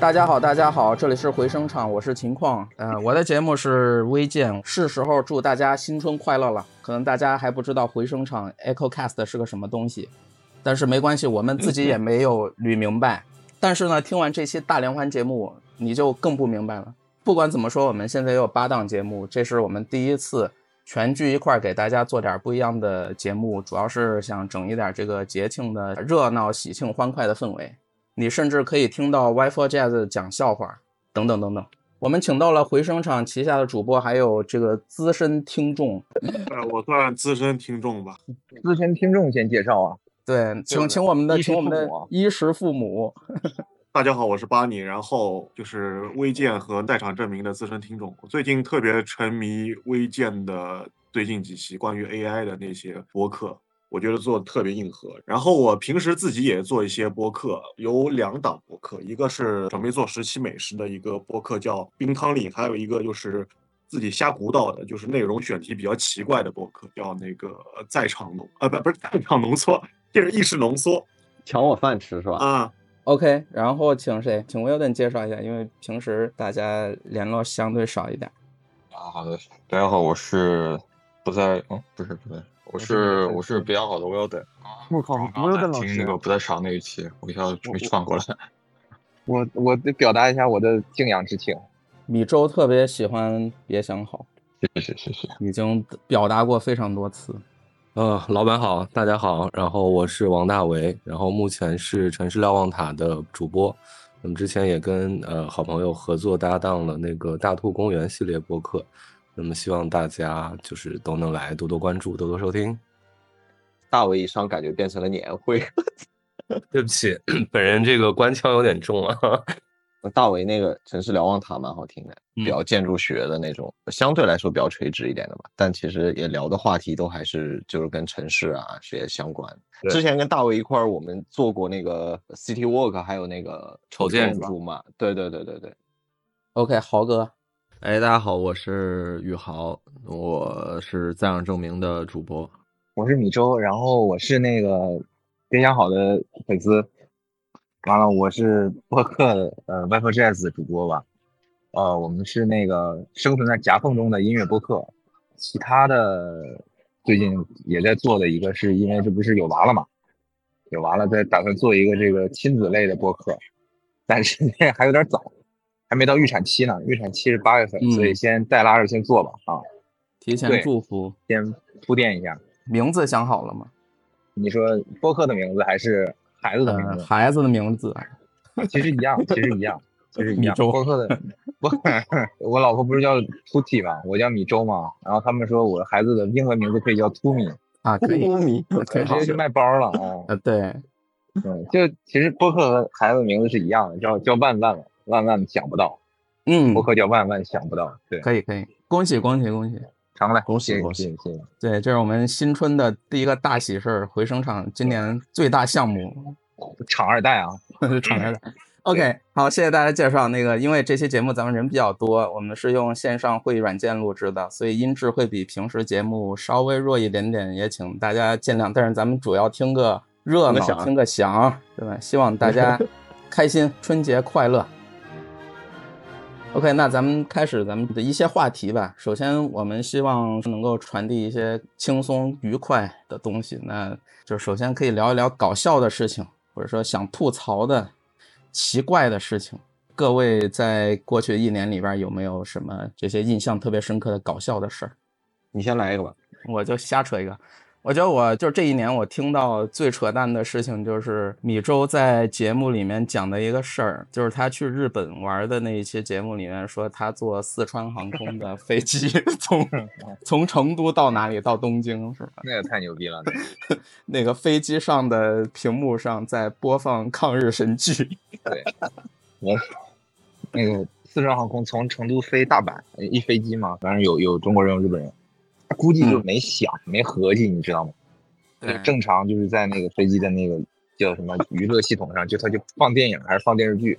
大家好，大家好，这里是回声场，我是秦况。呃，我的节目是微见，是时候祝大家新春快乐了。可能大家还不知道回声场 Echo Cast 是个什么东西，但是没关系，我们自己 也没有捋明白。但是呢，听完这期大连环节目，你就更不明白了。不管怎么说，我们现在也有八档节目，这是我们第一次全聚一块儿给大家做点不一样的节目，主要是想整一点这个节庆的热闹、喜庆、欢快的氛围。你甚至可以听到 Y4 Jazz 讲笑话，等等等等。我们请到了回声厂旗下的主播，还有这个资深听众。呃，我算资深听众吧。资深听众先介绍啊。对，请请我们的请我们的衣食父母。大家好，我是巴尼，然后就是微健和在场证明的资深听众。我最近特别沉迷微健的最近几期关于 AI 的那些播客。我觉得做的特别硬核，然后我平时自己也做一些播客，有两档播客，一个是准备做十期美食的一个播客叫冰汤里，还有一个就是自己瞎鼓捣的，就是内容选题比较奇怪的播客，叫那个在场浓啊不不是在场浓缩，这是意识浓缩，抢我饭吃是吧？啊，OK，然后请谁？请 Wilden 介绍一下，因为平时大家联络相对少一点。啊，好的，大家好，我是不在，嗯，不是不在。我是我是比较好的 Wilden 我靠，Wilden 老师听那个不在场那一期，我一下没转过来。我我得表达一下我的敬仰之情。米粥特别喜欢别想好，谢谢谢谢，已经表达过非常多次。呃，老板好，大家好，然后我是王大为，然后目前是城市瞭望塔的主播。那么之前也跟呃好朋友合作搭档了那个大兔公园系列播客。那么希望大家就是都能来多多关注，多多收听。大为一上感觉变成了年会，对不起，本人这个官腔有点重啊。大为那个城市瞭望塔蛮好听的，比较建筑学的那种，相对来说比较垂直一点的吧。但其实也聊的话题都还是就是跟城市啊这些相关。之前跟大为一块儿我们做过那个 City Walk，还有那个丑建筑嘛。对对对对对。OK，豪哥。哎，大家好，我是宇豪，我是在场证明的主播，我是米粥，然后我是那个别想好的粉丝，完了我是播客的呃 w i f Jazz 主播吧，呃，我们是那个生存在夹缝中的音乐播客，其他的最近也在做的一个是因为这不是有娃了嘛，有娃了在打算做一个这个亲子类的播客，但是 那还有点早。还没到预产期呢，预产期是八月份，所以先带拉着先做吧啊！提前祝福，先铺垫一下。名字想好了吗？你说播客的名字还是孩子的名字？孩子的名字，其实一样，其实一样，其实一样。播客的，我，我老婆不是叫 Tuti 吗？我叫米粥嘛。然后他们说我孩子的英文名字可以叫 Tumi 啊，可以，Tumi 直接就卖包了啊。呃，对，对，就其实播客和孩子名字是一样的，叫叫万万。万万想不到，嗯，博客叫万万想不到，对，可以可以，恭喜恭喜恭喜，常来，恭喜恭喜谢谢。对，这是我们新春的第一个大喜事儿，回声场今年最大项目，厂二代啊，厂二代。OK，好，谢谢大家介绍。那个，因为这期节目咱们人比较多，我们是用线上会议软件录制的，所以音质会比平时节目稍微弱一点点，也请大家见谅。但是咱们主要听个热闹，听个响，对吧？希望大家 开心，春节快乐。OK，那咱们开始咱们的一些话题吧。首先，我们希望能够传递一些轻松愉快的东西。那就首先可以聊一聊搞笑的事情，或者说想吐槽的奇怪的事情。各位在过去一年里边有没有什么这些印象特别深刻的搞笑的事儿？你先来一个吧，我就瞎扯一个。我觉得我就是这一年，我听到最扯淡的事情就是米粥在节目里面讲的一个事儿，就是他去日本玩的那一期节目里面说他坐四川航空的飞机 从从成都到哪里到东京是吧？那也太牛逼了，那个飞机上的屏幕上在播放抗日神剧。对，我那个四川航空从成都飞大阪一飞机嘛，反正有有中国人有日本人。估计就没想没合计，你知道吗？对，正常就是在那个飞机的那个叫什么娱乐系统上，就他就放电影还是放电视剧，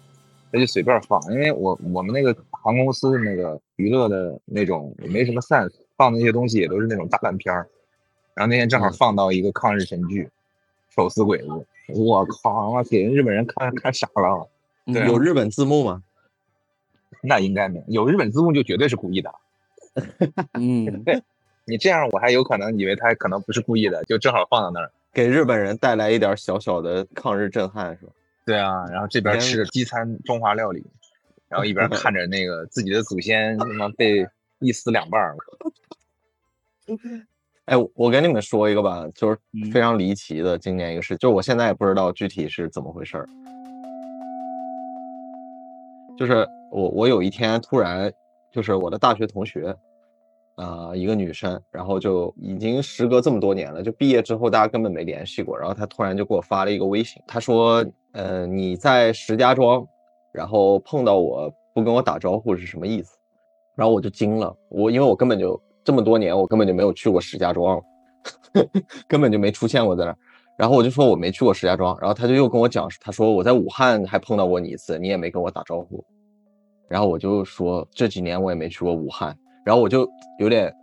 他就随便放。因为我我们那个航空公司的那个娱乐的那种也没什么 sense，放的那些东西也都是那种大烂片儿。然后那天正好放到一个抗日神剧，手撕鬼子，我靠，他妈给人日本人看看傻了。对啊有日本字幕吗？那应该没有，有日本字幕就绝对是故意的。嗯，你这样我还有可能以为他可能不是故意的，就正好放到那儿。给日本人带来一点小小的抗日震撼是吧？对啊，然后这边吃着西餐中华料理，然后一边 看着那个自己的祖先他妈被一撕两半儿。哎，我我跟你们说一个吧，就是嗯非常离奇的今年一个事，就是我现在也不知道具体是怎么回事儿。就是我我有一天突然，就是我的大学同学，啊、一个女生，然后就已经时隔这么多年了，就毕业之后大家根本没联系过，然后她突然就给我发了一个微信，她说，呃，你在石家庄，然后碰到我不跟我打招呼是什么意思？然后我就惊了，我因为我根本就这么多年我根本就没有去过石家庄，根本就没出现过在那儿。然后我就说我没去过石家庄，然后他就又跟我讲，他说我在武汉还碰到过你一次，你也没跟我打招呼。然后我就说这几年我也没去过武汉，然后我就有点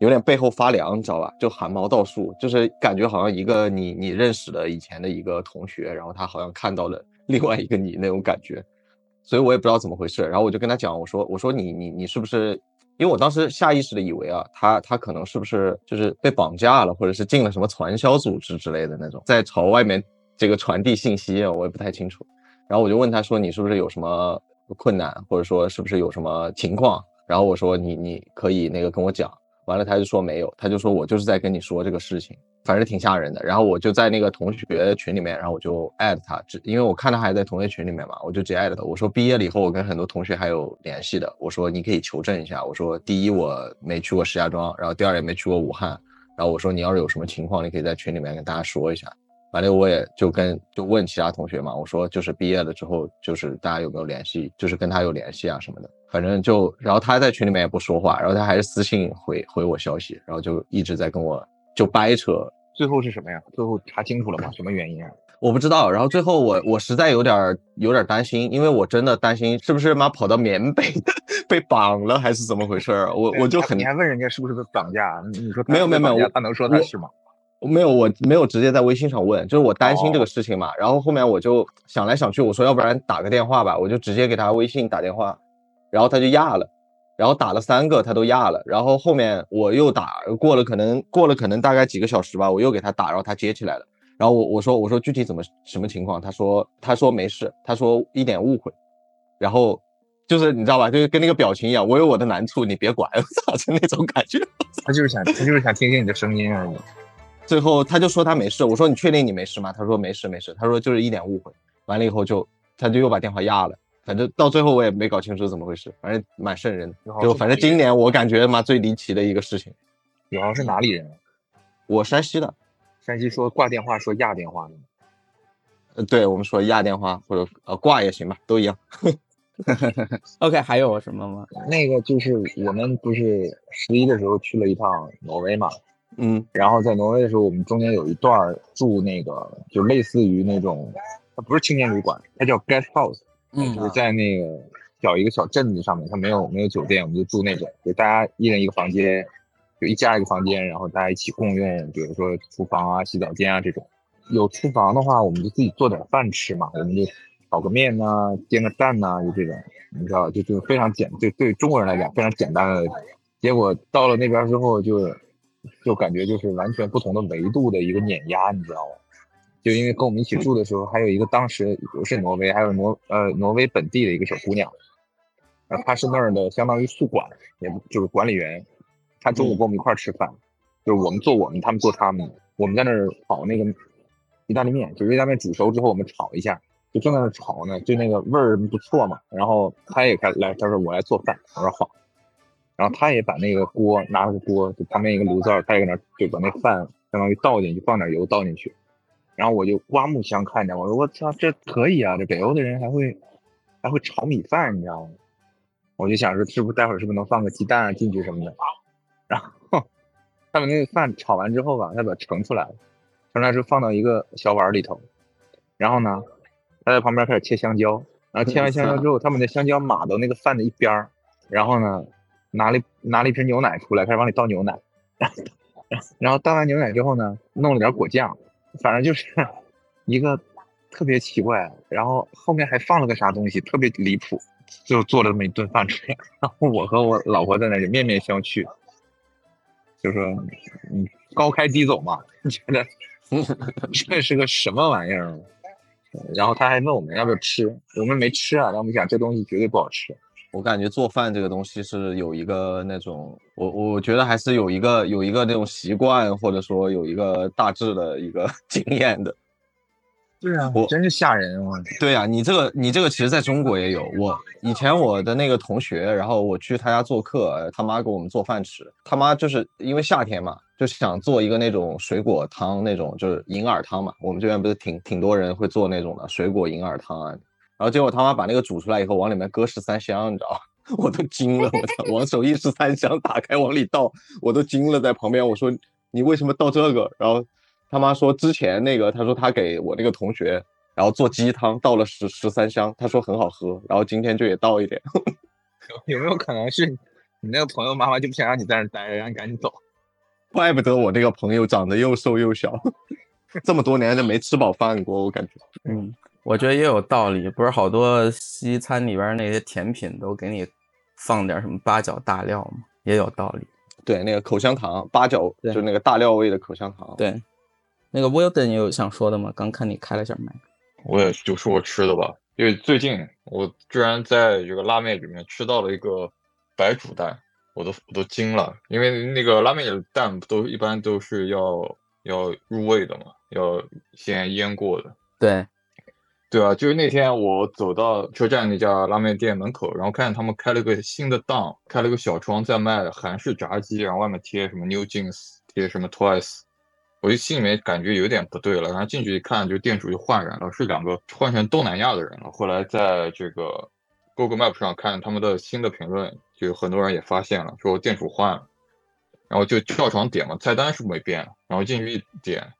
有点背后发凉，你知道吧？就汗毛倒竖，就是感觉好像一个你你认识的以前的一个同学，然后他好像看到了 另外一个你那种感觉，所以我也不知道怎么回事。然后我就跟他讲，我说我说你你你是不是？因为我当时下意识的以为啊，他他可能是不是就是被绑架了，或者是进了什么传销组织之类的那种，在朝外面这个传递信息，我也不太清楚。然后我就问他说，你是不是有什么困难，或者说是不是有什么情况？然后我说你你可以那个跟我讲。完了他就说没有，他就说我就是在跟你说这个事情，反正挺吓人的。然后我就在那个同学群里面，然后我就艾特他，因为我看他还在同学群里面嘛，我就直接艾特他。我说毕业了以后，我跟很多同学还有联系的。我说你可以求证一下。我说第一我没去过石家庄，然后第二也没去过武汉。然后我说你要是有什么情况，你可以在群里面跟大家说一下。完了我也就跟就问其他同学嘛，我说就是毕业了之后，就是大家有没有联系，就是跟他有联系啊什么的。反正就，然后他在群里面也不说话，然后他还是私信回回我消息，然后就一直在跟我就掰扯，最后是什么呀？最后查清楚了吗？什么原因啊？我不知道。然后最后我我实在有点儿有点儿担心，因为我真的担心是不是妈跑到缅北被绑了还是怎么回事儿？我我就很你还问人家是不是被绑架？你你说他没有没有没有他能说他是吗？没有，我没有直接在微信上问，就是我担心这个事情嘛。然后后面我就想来想去，我说要不然打个电话吧，我就直接给他微信打电话，然后他就压了，然后打了三个他都压了，然后后面我又打，过了可能过了可能大概几个小时吧，我又给他打，然后他接起来了，然后我我说我说具体怎么什么情况，他说他说没事，他说一点误会，然后就是你知道吧，就是跟那个表情一样，我有我的难处，你别管，我操，就那种感觉。他就是想他就是想听听你的声音而已。最后他就说他没事，我说你确定你没事吗？他说没事没事，他说就是一点误会。完了以后就他就又把电话压了，反正到最后我也没搞清楚怎么回事，反正蛮瘆人的。就反正今年我感觉嘛最离奇的一个事情。主要是哪里人？我山西的，山西说挂电话说压电话的。呃，对我们说压电话或者呃挂也行吧，都一样。OK，还有什么吗？那个就是我们不是十一的时候去了一趟挪威嘛，嗯然后在挪威的时候，我们中间有一段住那个就类似于那种，它不是青年旅馆，它叫 guest house，嗯就是在那个小一个小镇子上面，它没有没有酒店，我们就住那种，就大家一人一个房间，就一家一个房间，然后大家一起共用，比如说厨房啊、洗澡间啊这种。有厨房的话，我们就自己做点饭吃嘛，我们就炒个面呐、煎个蛋呐、就这种，你知道，就就非常简，对对中国人来讲非常简单的。结果到了那边之后就，就感觉就是完全不同的维度的一个碾压，你知道吗？就因为跟我们一起住的时候，还有一个当时不是挪威，还有挪呃挪威本地的一个小姑娘，呃，她是那儿的相当于宿管，也不就是管理员，她中午跟我们一块儿吃饭，就是我们做我们，他们做他们，我们在那儿炒那个意大利面，就是意大利面煮熟之后我们炒一下，就正在那炒呢，就那个味儿不错嘛，然后她也开来，她说我来做饭，我说好。然后他也把那个锅拿了个锅，就旁边一个炉灶，他也搁那就把那饭相当于倒进去，放点油倒进去，然后我就刮目相看着，我说我操，这可以啊，这北欧的人还会还会炒米饭，你知道吗？我就想说，是不是待会儿是不是能放个鸡蛋啊进去什么的？然后他把那个饭炒完之后吧，他把它盛出来了，盛出来之后放到一个小碗里头，然后呢，他在旁边开始切香蕉，然后切完香蕉之后，他把那香蕉码到那个饭的一边儿，然后呢。拿了拿了一瓶牛奶出来，开始往里倒牛奶，然后倒完牛奶之后呢，弄了点果酱，反正就是 一个特别奇怪，然后后面还放了个啥东西，特别离谱，就做了这么一顿饭出来，然后我和我老婆在那里面面相觑，就说嗯高开低走嘛，你觉得这是个什么玩意儿？然后他还问我们要不要吃，我们没吃啊，然后我们想这东西绝对不好吃。我感觉做饭这个东西是有一个那种，我我觉得还是有一个有一个那种习惯，或者说有一个大致的一个 经验的。对啊，我真是吓人我！对呀、你这个你这个其实在中国也有。我以前我的那个同学，然后我去他家做客，呃他妈给我们做饭吃。他妈就是因为夏天嘛，就想做一个那种水果汤，那种就是银耳汤嘛。我们这边不是挺挺多人会做那种的水果银耳汤啊。然后结果他妈把那个煮出来以后，往里面搁十三香，你知道吗？我都惊了，我操！往手一十三香打开往里倒，我都惊了，在旁边我说你为什么倒这个？然后他妈说之前那个，他说他给我那个同学，然后做鸡汤倒了十十三香，他说很好喝，然后今天就也倒一点。有没有可能是你那个朋友妈妈就不想让你在那待着，让你赶紧走？怪不得我那个朋友长得又瘦又小，这么多年都没吃饱饭过，我感觉。嗯，我觉得也有道理。不是好多西餐里边那些甜品都给你放点什么八角大料吗？也有道理。对，那个口香糖八角，对就那个大料味的口香糖。对，那个 Wilden 有想说的吗？刚看你开了下麦。我也就说我吃的吧，因为最近我居然在这个拉面里面吃到了一个白煮蛋，我都我都惊了，因为那个拉面里的蛋不都一般都是要要入味的嘛，要先腌过的。对，对啊，就是那天我走到车站那家拉面店门口，然后看见他们开了个新的档，开了个小窗在卖韩式炸鸡，然后外面贴什么 New Jeans，贴什么 Twice，我就心里面感觉有点不对了，然后进去一看，就店主就换人了，是两个换成东南亚的人了。后来在这个 Google Map 上看他们的新的评论，就很多人也发现了，说店主换了，然后就跳床点嘛，菜单是没变，然后进去一点，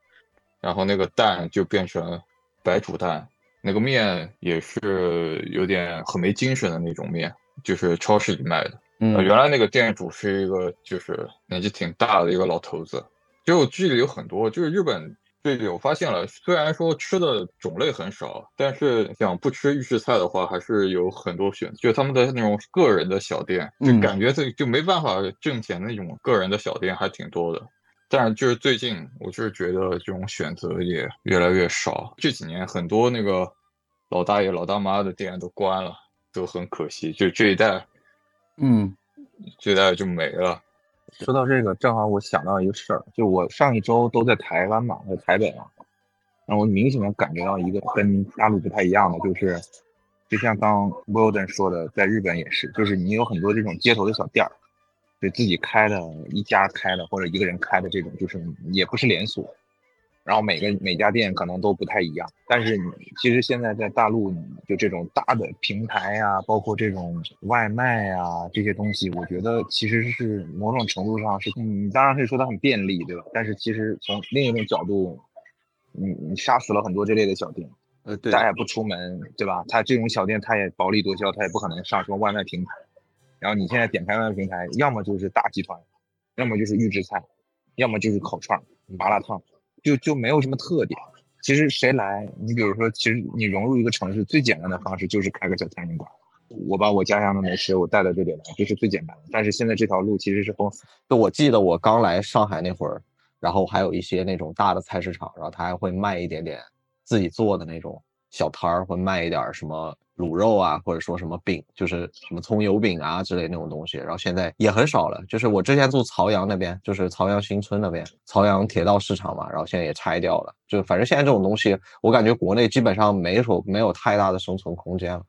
然后那个蛋就变成白煮蛋，那个面也是有点很没精神的那种面，就是超市里卖的。呃，嗯，原来那个店主是一个就是年纪挺大的一个老头子，就剧里有很多，就是日本这里我发现了，虽然说吃的种类很少，但是想不吃预制菜的话，还是有很多选择，就他们的那种个人的小店，就嗯感觉这就没办法挣钱的那种个人的小店还挺多的。但是就是最近，我就是觉得这种选择也越来越少。这几年很多那个老大爷、老大妈的店都关了，都很可惜。就这一代，嗯这一代就没了。说到这个，正好我想到一个事儿，就我上一周都在台湾嘛，在台北嘛，然后我明显的感觉到一个跟大陆不太一样的，就是就像刚 Wilden 说的，在日本也是，就是你有很多这种街头的小店儿，对自己开的，一家开的或者一个人开的这种，就是也不是连锁，然后每个每家店可能都不太一样，但是你其实现在在大陆，就这种大的平台啊、包括这种外卖啊这些东西，我觉得其实是某种程度上是，你当然可以说它很便利，对吧？但是其实从另一种角度，你你杀死了很多这类的小店，呃，对大家也不出门，对吧？他这种小店他也薄利多销，他也不可能上什么外卖平台。然后你现在点开外卖平台，要么就是大集团，要么就是预制菜，要么就是烤串、麻辣烫，就就没有什么特点。其实谁来，你比如说，其实你融入一个城市最简单的方式就是开个小餐饮馆。我把我家乡的美食我带到这里来，这是最简单的。但是现在这条路其实是封死。就我记得我刚来上海那会儿，然后还有一些那种大的菜市场，然后他还会卖一点点自己做的那种小摊儿，会卖一点什么卤肉啊，或者说什么饼，就是什么葱油饼啊之类那种东西。然后现在也很少了，就是我之前住曹阳那边，就是曹阳新村那边，曹阳铁道市场嘛，然后现在也拆掉了。就反正现在这种东西，我感觉国内基本上没有没有太大的生存空间了。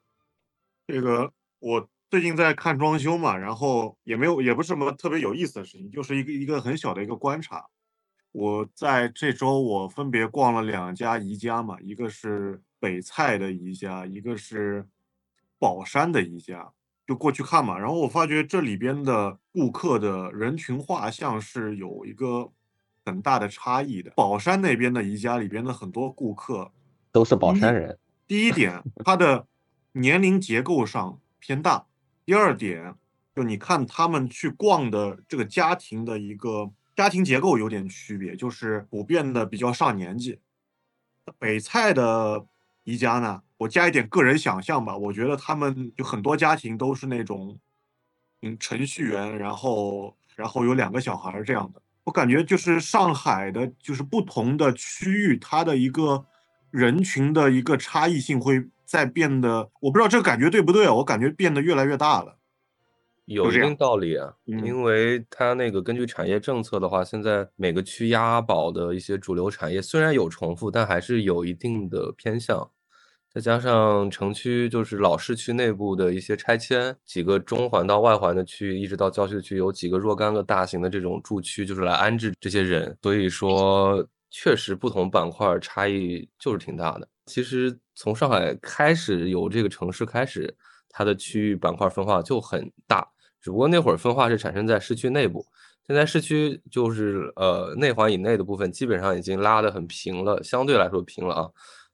这个我最近在看装修嘛，然后也没有也不是什么特别有意思的事情，就是一个一个很小的一个观察。我在这周我分别逛了两家宜家嘛，一个是北蔡的宜家，一个是宝山的宜家，就过去看嘛。然后我发觉这里边的顾客的人群画像是有一个很大的差异的。宝山那边的宜家里边的很多顾客都是宝山人，第一点，他的年龄结构上偏大；第二点，就你看他们去逛的这个家庭的一个家庭结构有点区别，就是普遍的比较上年纪，北蔡的宜家呢，我加一点个人想象吧，我觉得他们就很多家庭都是那种，嗯，程序员，然后然后有两个小孩儿这样的。我感觉就是上海的，就是不同的区域，它的一个人群的一个差异性会在变得，我不知道这个感觉对不对啊？我感觉变得越来越大了。有一定道理啊，嗯因为它那个根据产业政策的话，现在每个区押宝的一些主流产业虽然有重复，但还是有一定的偏向。再加上城区就是老市区内部的一些拆迁，几个中环到外环的区域，一直到郊区的区，有几个若干个大型的这种住区，就是来安置这些人。所以说，确实不同板块差异就是挺大的。其实从上海开始有这个城市开始，它的区域板块分化就很大，只不过那会儿分化是产生在市区内部，现在市区就是呃内环以内的部分基本上已经拉得很平了，相对来说平了啊。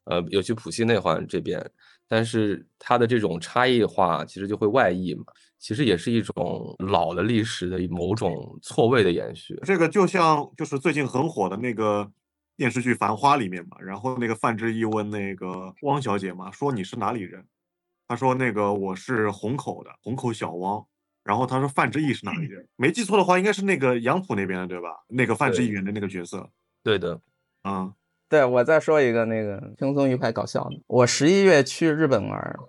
呃，尤其浦西内环这边，但是它的这种差异化其实就会外溢嘛，其实也是一种老的历史的某种错位的延续。这个就像就是最近很火的那个电视剧《繁花》里面嘛，然后那个范志毅问那个汪小姐嘛，说你是哪里人？她说那个我是虹口的，虹口小汪。然后她说范志毅是哪里人？没记错的话，应该是那个杨浦那边的，对吧？那个范志毅演的那个角色，对的，嗯，对，我再说一个那个轻松愉快搞笑的。我十一月去日本玩，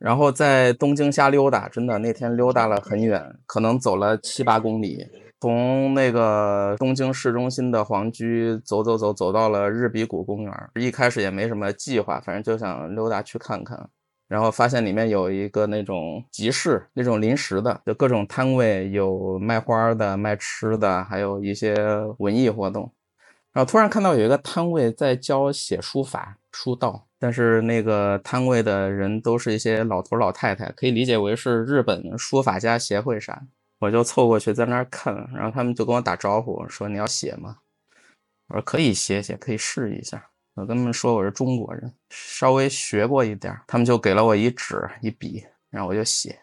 然后在东京瞎溜达，真的那天溜达了很远，可能走了七八公里，从那个东京市中心的皇居走走走走到了日比谷公园。一开始也没什么计划，反正就想溜达去看看。然后发现里面有一个那种集市，那种临时的，就各种摊位，有卖花的、卖吃的，还有一些文艺活动。然后突然看到有一个摊位在教写书法、书道，但是那个摊位的人都是一些老头老太太，可以理解为是日本书法家协会啥。我就凑过去在那儿看，然后他们就跟我打招呼说：“你要写吗？”我说：“可以写写，可以试一下。”我跟他们说我是中国人，稍微学过一点，他们就给了我一纸一笔，然后我就写。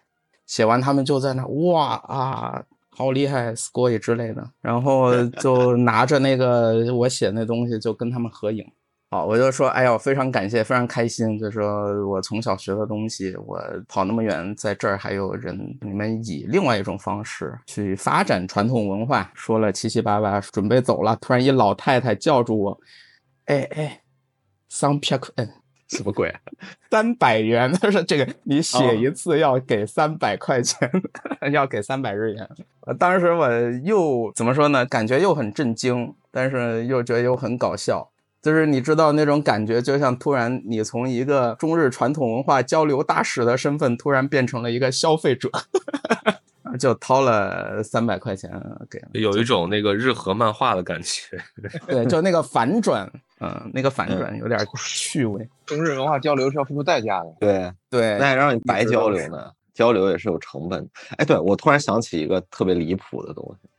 写完他们就在那哇啊，好厉害，score 之类的，然后 就拿着那个我写那东西就跟他们合影。好，我就说，哎呦，非常感谢，非常开心，就说我从小学的东西，我跑那么远，在这儿还有人，你们以另外一种方式去发展传统文化，说了七七八八，准备走了，突然一老太太叫住我，哎哎，三百块，嗯什么鬼啊？三百元，他说这个你写一次要给三百块钱，要给三百日元。呃当时我又怎么说呢？感觉又很震惊，但是又觉得又很搞笑。就是你知道那种感觉，就像突然你从一个中日传统文化交流大使的身份，突然变成了一个消费者，就掏了三百块钱给了。有一种那个日和漫画的感觉。对，就那个反转，嗯，那个反转有点趣味。中日文化交流是要付出代价的。对，对，那还让你白交流呢？交流也是有成本的。哎，对，我突然想起一个特别离谱的东西，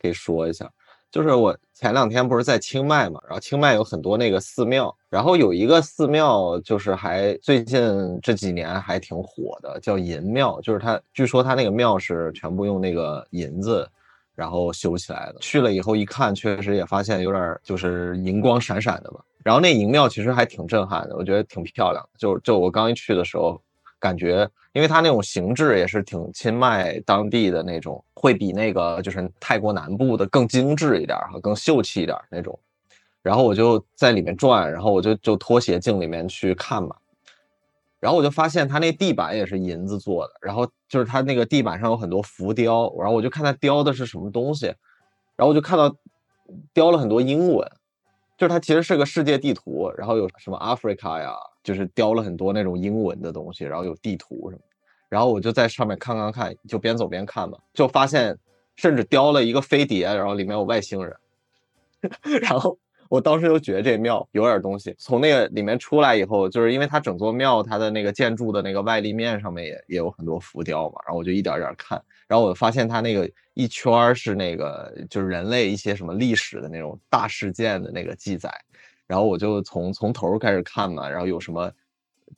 可以说一下。就是我前两天不是在清迈嘛，然后清迈有很多那个寺庙，然后有一个寺庙就是还最近这几年还挺火的，叫银庙，就是它据说它那个庙是全部用那个银子然后修起来的。去了以后一看，确实也发现有点就是银光闪闪的吧。然后那银庙其实还挺震撼的，我觉得挺漂亮的。就就我刚一去的时候，感觉因为它那种形制也是挺清迈当地的那种，会比那个就是泰国南部的更精致一点更秀气一点那种。然后我就在里面转，然后我就就拖鞋进里面去看嘛。然后我就发现它那地板也是银子做的，然后就是它那个地板上有很多浮雕，然后我就看它雕的是什么东西，然后我就看到雕了很多英文，就是它其实是个世界地图，然后有什么 Africa 呀，就是雕了很多那种英文的东西，然后有地图什么，然后我就在上面看看看，就边走边看嘛，就发现甚至雕了一个飞碟，然后里面有外星人，然后我当时就觉得这庙有点东西。从那个里面出来以后，就是因为它整座庙它的那个建筑的那个外立面上面也也有很多浮雕嘛，然后我就一点点看，然后我发现它那个一圈是那个就是人类一些什么历史的那种大事件的那个记载，然后我就从从头开始看嘛，然后有什么。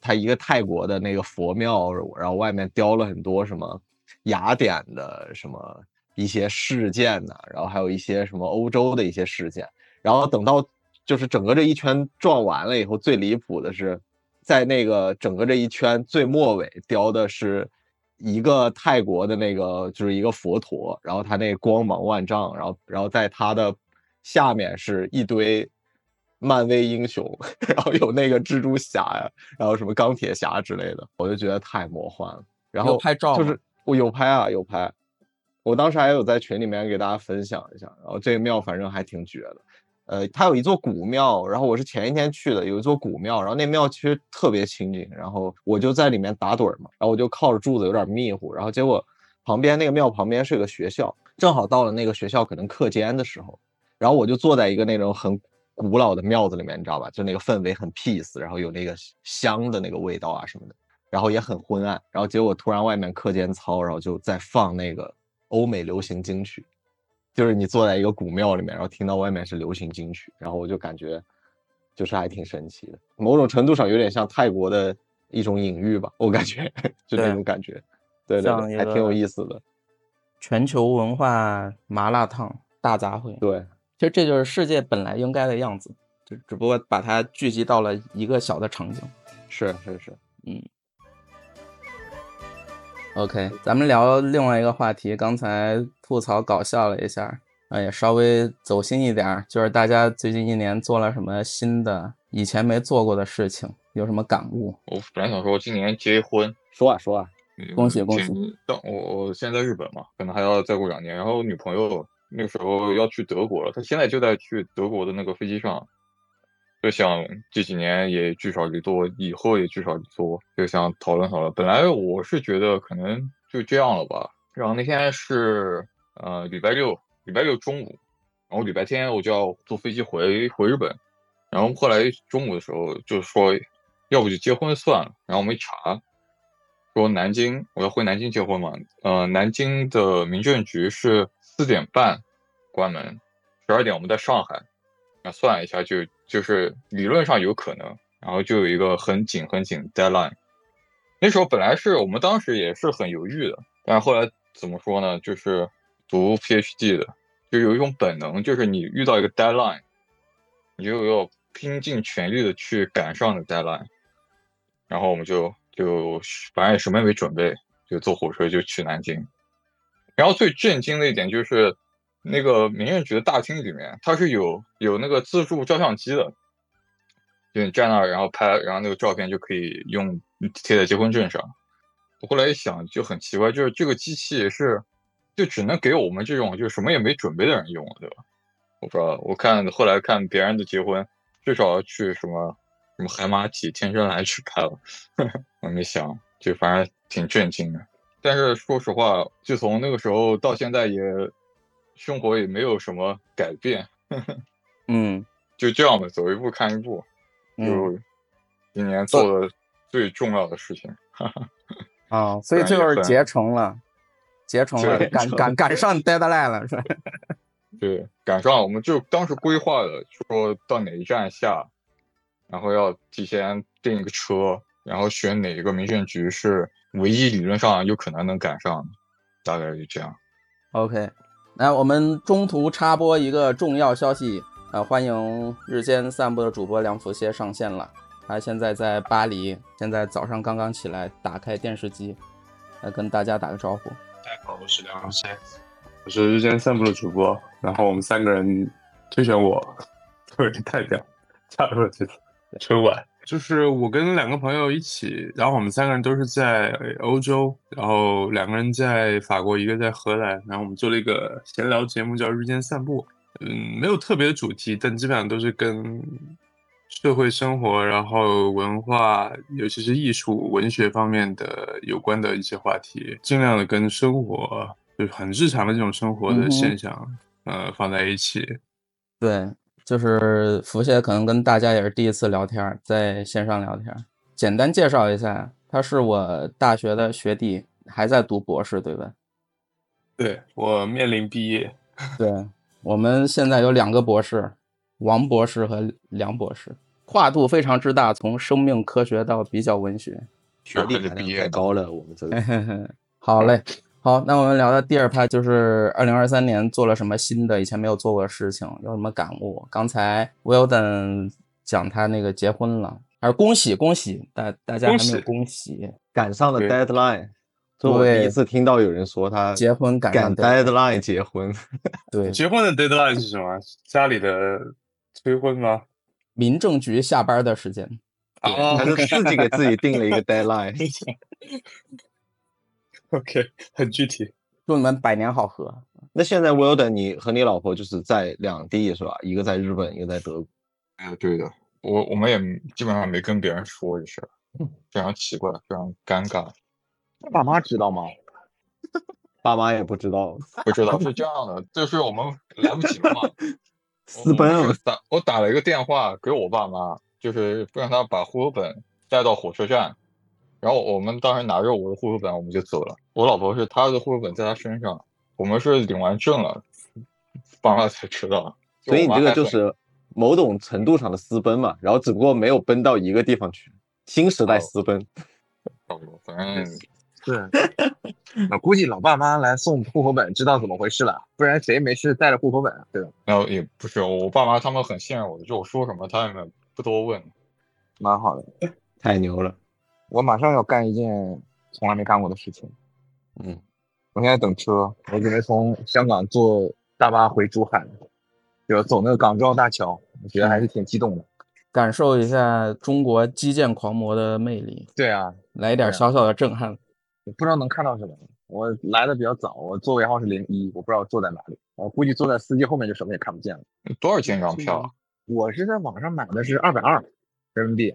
它一个泰国的那个佛庙，然后外面雕了很多什么雅典的什么一些事件呐、然后还有一些什么欧洲的一些事件，然后等到就是整个这一圈转完了以后，最离谱的是，在那个整个这一圈最末尾雕的是一个泰国的那个，就是一个佛陀，然后他那光芒万丈，然后然后在他的下面是一堆漫威英雄，然后有那个蜘蛛侠呀，然后什么钢铁侠之类的，我就觉得太魔幻了。然后有拍照就是我有拍啊，有拍。我当时还有在群里面给大家分享一下，然后这个庙反正还挺绝的。呃，它有一座古庙，然后我是前一天去的，有一座古庙，然后那庙其实特别清静，然后我就在里面打盹嘛，然后我就靠着柱子有点迷糊，然后结果旁边那个庙旁边是个学校，正好到了那个学校可能课间的时候，然后我就坐在一个那种很古老的庙子里面，你知道吧？就那个氛围很 peace，然后有那个香的那个味道啊什么的，然后也很昏暗，然后结果突然外面课间操，然后就在放那个欧美流行金曲，就是你坐在一个古庙里面，然后听到外面是流行金曲，然后我就感觉就是还挺神奇的，某种程度上有点像泰国的一种隐喻吧，我感觉就那种感觉，对对对，还挺有意思的，全球文化麻辣烫大杂烩。对。其实这就是世界本来应该的样子，就只不过把它聚集到了一个小的场景。是是是，OK，咱们聊另外一个话题，刚才吐槽搞笑了一下，啊，也稍微走心一点儿，就是大家最近一年做了什么新的、以前没做过的事情，有什么感悟？我本来想说今年结婚，说啊说啊，嗯恭喜恭喜但我我现在在日本嘛，可能还要再过两年。然后女朋友那个时候要去德国了，她现在就在去德国的那个飞机上，就想这几年也聚少离多，以后也聚少离多，就想讨论讨论。本来我是觉得可能就这样了吧。然后那天是呃礼拜六，礼拜六中午，然后礼拜天我就要坐飞机回回日本。然后后来中午的时候就说，要不就结婚算了。然后我们一查，说南京我要回南京结婚嘛，呃，南京的民政局是四点半关门，十二点我们在上海，那算一下就就是理论上有可能，然后就有一个很紧很紧 deadline。那时候本来是我们当时也是很犹豫的，但是后来怎么说呢？就是读 PhD 的，就有一种本能，就是你遇到一个 deadline，你就要拼尽全力的去赶上的 deadline。然后我们就就反正也什么也没准备，就坐火车就去南京。然后最震惊的一点就是，那个民政局的大厅里面，它是有有那个自助照相机的，就你站那儿，然后拍，然后那个照片就可以用贴在结婚证上。我后来一想就很奇怪，就是这个机器是就只能给我们这种就什么也没准备的人用，对吧？我不知道，我看后来看别人的结婚，至少要去什么什么海马体、天真蓝去拍了，我没想，就反正挺震惊的。但是说实话，就从那个时候到现在也生活也没有什么改变，嗯就这样吧，走一步看一步，嗯就今年做的最重要的事情。啊，所以最后是结成了，结成了，赶赶赶上 deadline 了，是吧？对，赶上了我们就当时规划的，说到哪一站下，然后要提前订一个车，然后选哪一个民政局是唯一理论上有可能能赶上的，大概就这样。OK，那我们中途插播一个重要消息，呃，欢迎日间散步的主播梁福歇上线了，他现在在巴黎，现在早上刚刚起来，打开电视机，来跟大家打个招呼。大家好，我是梁福先，我是日间散步的主播。然后我们三个人推选我作为代表加入这次春晚。就是我跟两个朋友一起，然后我们三个人都是在欧洲，然后两个人在法国，一个在荷兰。然后我们做了一个闲聊节目，叫《日间散步》。嗯，没有特别的主题，但基本上都是跟社会生活，然后文化，尤其是艺术、文学方面的有关的一些话题，尽量的跟生活，就是很日常的这种生活的现象，呃，放在一起。对，就是福谢可能跟大家也是第一次聊天儿，在线上聊天儿。简单介绍一下，他是我大学的学弟，还在读博士，对吧？对我面临毕业，对，我们现在有两个博士，王博士和梁博士，跨度非常之大，从生命科学到比较文学。学历含量太高了，我们这个 好嘞，好，那我们聊的第二趴就是二零二三年做了什么新的以前没有做过的事情，有什么感悟？刚才 Weldon 讲他那个结婚了，还是恭喜恭喜大大家还没有恭喜赶上了 deadline。这我第一次听到有人说他结婚赶 deadline 结婚，对，结婚的 deadline 是什么？家里的催婚吗？民政局下班的时间。哦他是自己给自己定了一个 deadline。OK，很具体。祝你们百年好合。那现在 Weldon，你和你老婆就是在两地是吧？一个在日本，一个在德国。哎，对的，我我们也基本上没跟别人说这事儿，非常奇怪，非常尴尬。爸妈知道吗？爸妈也不知道，不知道是这样的，就是我们来不及了嘛，私奔了我。打我打了一个电话给我爸妈，就是让他把户口本带到火车站，然后我们当时拿着我的户口本我们就走了。我老婆是她的户口本在她身上，我们是领完证了，爸妈才知道。所以你这个就是某种程度上的私奔嘛，然后只不过没有奔到一个地方去，新时代哦私奔。差不多，反正是，我估计老爸妈来送户口本，知道怎么回事了，不然谁没事带着户口本，对吧？然后也不是我爸妈他们很信任我的，就我说什么他们不多问。蛮好的。太牛了，我马上要干一件从来没干过的事情，嗯，我现在等车，我准备从香港坐大巴回珠海，就走那个港珠澳大桥，我觉得还是挺激动的。感受一下中国基建狂魔的魅力，对啊，来一点小小的震撼。我不知道能看到什么。我来的比较早，我座位号是零一，我不知道坐在哪里。我估计坐在司机后面就什么也看不见了。多少钱一张票啊？我是在网上买的是二百二人民币，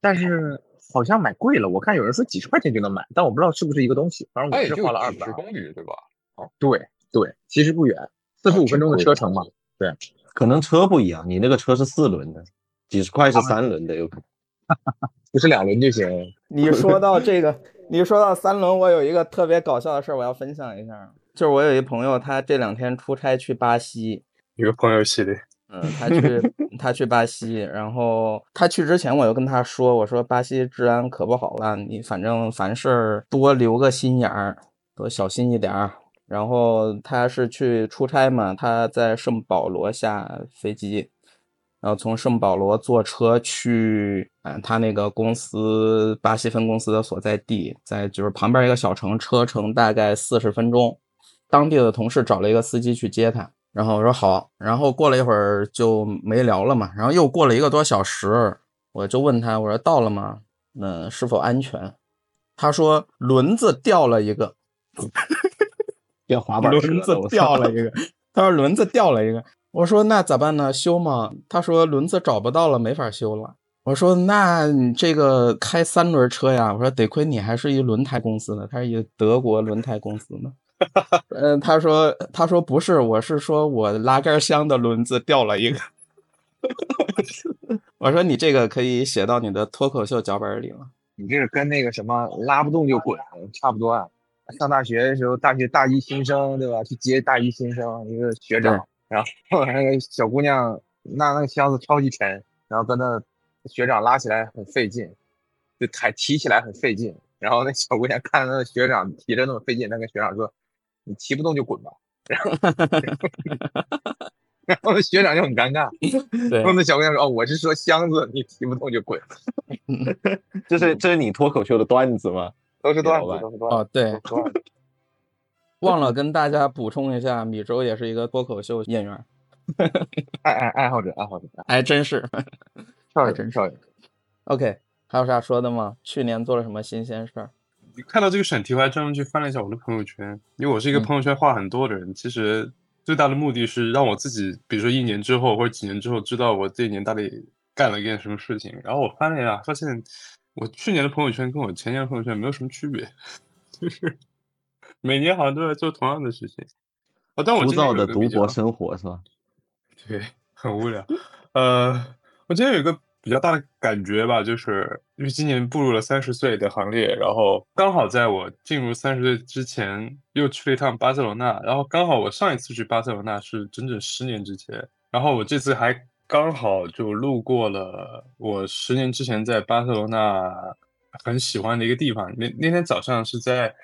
但是好像买贵了。我看有人说几十块钱就能买，但我不知道是不是一个东西。反正我是花了二几十。公里对吧？哦对对，其实不远，四十五分钟的车程嘛。对可能车不一样，你那个车是四轮的，几十块是三轮的，有可能。不是两轮就行。你说到这个，你说到三轮，我有一个特别搞笑的事儿，我要分享一下。就是我有一朋友，他这两天出差去巴西，一个朋友系列，嗯，他去他去巴西，然后他去之前我就跟他说，我说巴西治安可不好了，你反正凡事多留个心眼儿，多小心一点儿。然后他是去出差嘛，他在圣保罗下飞机，然后从圣保罗坐车去，嗯，他那个公司巴西分公司的所在地，在就是旁边一个小城，车程大概四十分钟。当地的同事找了一个司机去接他，然后我说好，然后过了一会儿就没聊了嘛，然后又过了一个多小时，我就问他，我说到了吗？那是否安全？他说轮子掉了一个，变滑板车轮子掉了一个。他说轮子掉了一个。我说那咋办呢？修吗？他说轮子找不到了，没法修了。我说那你这个开三轮车呀？我说得亏你还是一轮胎公司的，他是一德国轮胎公司的。嗯，他说他说不是，我是说我拉杆箱的轮子掉了一个。我说你这个可以写到你的脱口秀脚本里了。你这个跟那个什么拉不动就滚差不多啊。上大学的时候，大学大一新生对吧？去接大一新生，一个学长，然后 那个小姑娘那那个箱子超级沉，然后跟那学长拉起来很费劲，就抬提起来很费劲。然后那小姑娘看那个学长提着那么费劲，她跟学长说：“你骑不动就滚吧。”然后，然后那学长就很尴尬。对然后那小姑娘说：“哦，我是说箱子，你提不动就滚。这是这是你脱口秀的段子吗？”都是段子都是段子。哦，对，忘了跟大家补充一下，米粥也是一个脱口秀演员，爱爱爱好者，爱好者，还真是。少爷真少爷。OK，还有啥说的吗？去年做了什么新鲜事儿？看到这个选题，我还专门去翻了一下我的朋友圈，因为我是一个嗯朋友圈话很多的人。其实最大的目的是让我自己，比如说一年之后或者几年之后，知道我这一年到底干了一件什么事情。然后我翻了一下，发现我去年的朋友圈跟我前年的朋友圈没有什么区别，就是每年好像都在做同样的事情。哦，但我枯今天燥的读博生活是吧？对，很无聊。呃，我今天有一个比较大的感觉吧，就是因为今年步入了三十岁的行列，然后刚好在我进入三十岁之前又去了一趟巴塞罗那，然后刚好我上一次去巴塞罗那是整整十年之前，然后我这次还刚好就路过了我十年之前在巴塞罗那很喜欢的一个地方。那那天早上是在。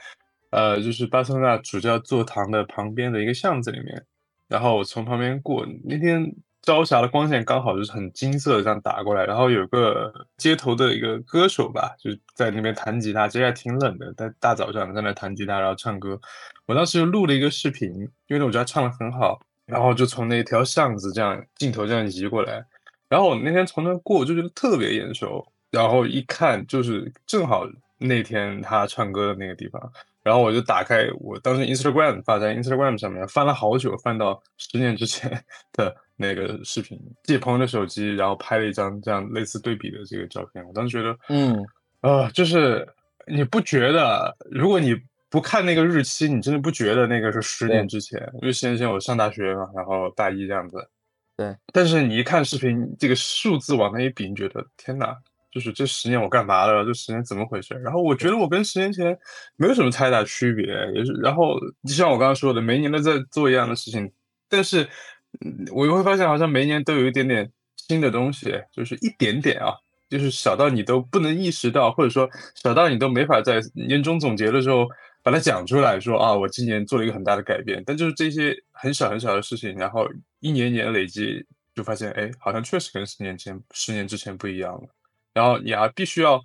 呃，就是巴塞罗那主教座堂的旁边的一个巷子里面，然后我从旁边过，那天朝霞的光线刚好就是很金色的这样打过来，然后有个街头的一个歌手吧，就在那边弹吉他，其实还挺冷的，在大早上在那弹吉他，然后唱歌。我当时就录了一个视频，因为我觉得他唱的很好，然后就从那条巷子这样镜头这样移过来，然后我那天从那过，我就觉得特别眼熟，然后一看就是正好那天他唱歌的那个地方。然后我就打开我当时 Instagram 发在 Instagram 上面，翻了好久，翻到十年之前 的那个视频，借朋友的手机，然后拍了一张这样类似对比的这个照片。我当时觉得，嗯，啊，就是你不觉得，如果你不看那个日期，你真的不觉得那个是十年之前？因为十年前我上大学嘛，然后大一这样子。对。但是你一看视频，这个数字往那一比，你觉得天哪！就是这十年我干嘛了？这十年怎么回事？然后我觉得我跟十年前没有什么太大区别，也是。然后就像我刚刚说的，每一年都在做一样的事情，但是我又会发现，好像每一年都有一点点新的东西，就是一点点啊，就是小到你都不能意识到，或者说小到你都没法在年终总结的时候把它讲出来，说啊，我今年做了一个很大的改变。但就是这些很小很小的事情，然后一年一年累积，就发现，哎，好像确实跟十年前、十年之前不一样了。然后你还必须要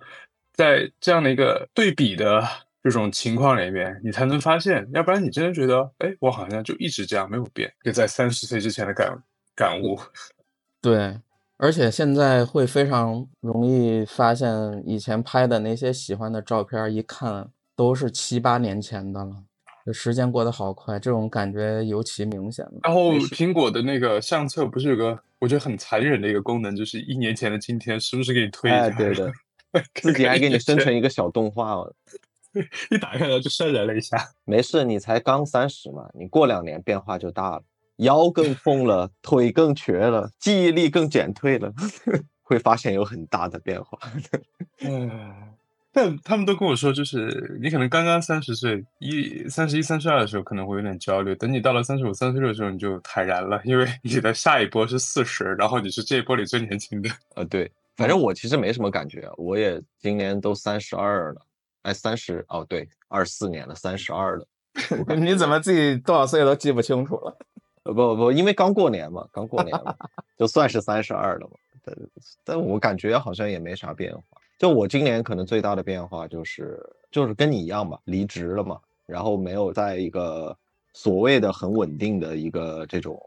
在这样的一个对比的这种情况里面，你才能发现，要不然你真的觉得，哎，我好像就一直这样没有变，就在三十岁之前的感感悟。对，而且现在会非常容易发现，以前拍的那些喜欢的照片，一看都是七八年前的了。就时间过得好快，这种感觉尤其明显。然后苹果的那个相册不是有个？我觉得很残忍的一个功能，就是一年前的今天，时不时给你推一下。哎，对的，自己还给你生成一个小动画哦。一打开来就潸然了一下。没事，你才刚三十嘛，你过两年变化就大了，腰更痛了，腿更瘸了，记忆力更减退了，会发现有很大的变化。嗯。但他们都跟我说，就是你可能刚刚三十岁，一三十一、三十二的时候可能会有点焦虑，等你到了三十五、三十六的时候，你就坦然了，因为你的下一波是四十，然后你是这一波里最年轻的。呃，对，反正我其实没什么感觉，我也今年都三十二了，哎，三十哦，对，二四年了，三十二了。你怎么自己多少岁都记不清楚了？呃，不不，因为刚过年嘛，刚过年嘛，就算是三十二了嘛。但但我感觉好像也没啥变化。就我今年可能最大的变化就是，就是跟你一样吧，离职了嘛，然后没有在一个所谓的很稳定的一个这种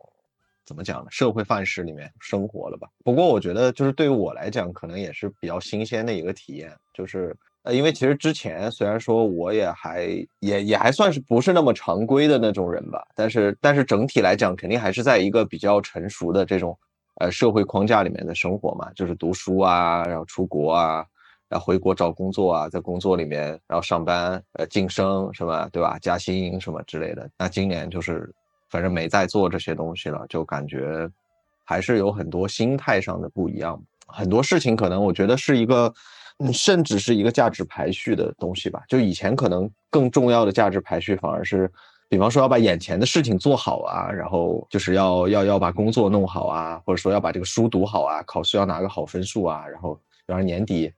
怎么讲呢，社会范式里面生活了吧。不过我觉得就是对于我来讲，可能也是比较新鲜的一个体验，就是呃，因为其实之前虽然说我也还也也还算是不是那么常规的那种人吧，但是但是整体来讲，肯定还是在一个比较成熟的这种呃社会框架里面的生活嘛，就是读书啊，然后出国啊。要回国找工作啊，在工作里面，然后上班，呃，晋升什么，对吧？加薪什么之类的。那今年就是，反正没在做这些东西了，就感觉还是有很多心态上的不一样。很多事情可能我觉得是一个，甚至是一个价值排序的东西吧。就以前可能更重要的价值排序反而是，比方说要把眼前的事情做好啊，然后就是要要要把工作弄好啊，或者说要把这个书读好啊，考试要拿个好分数啊，然后比方年底。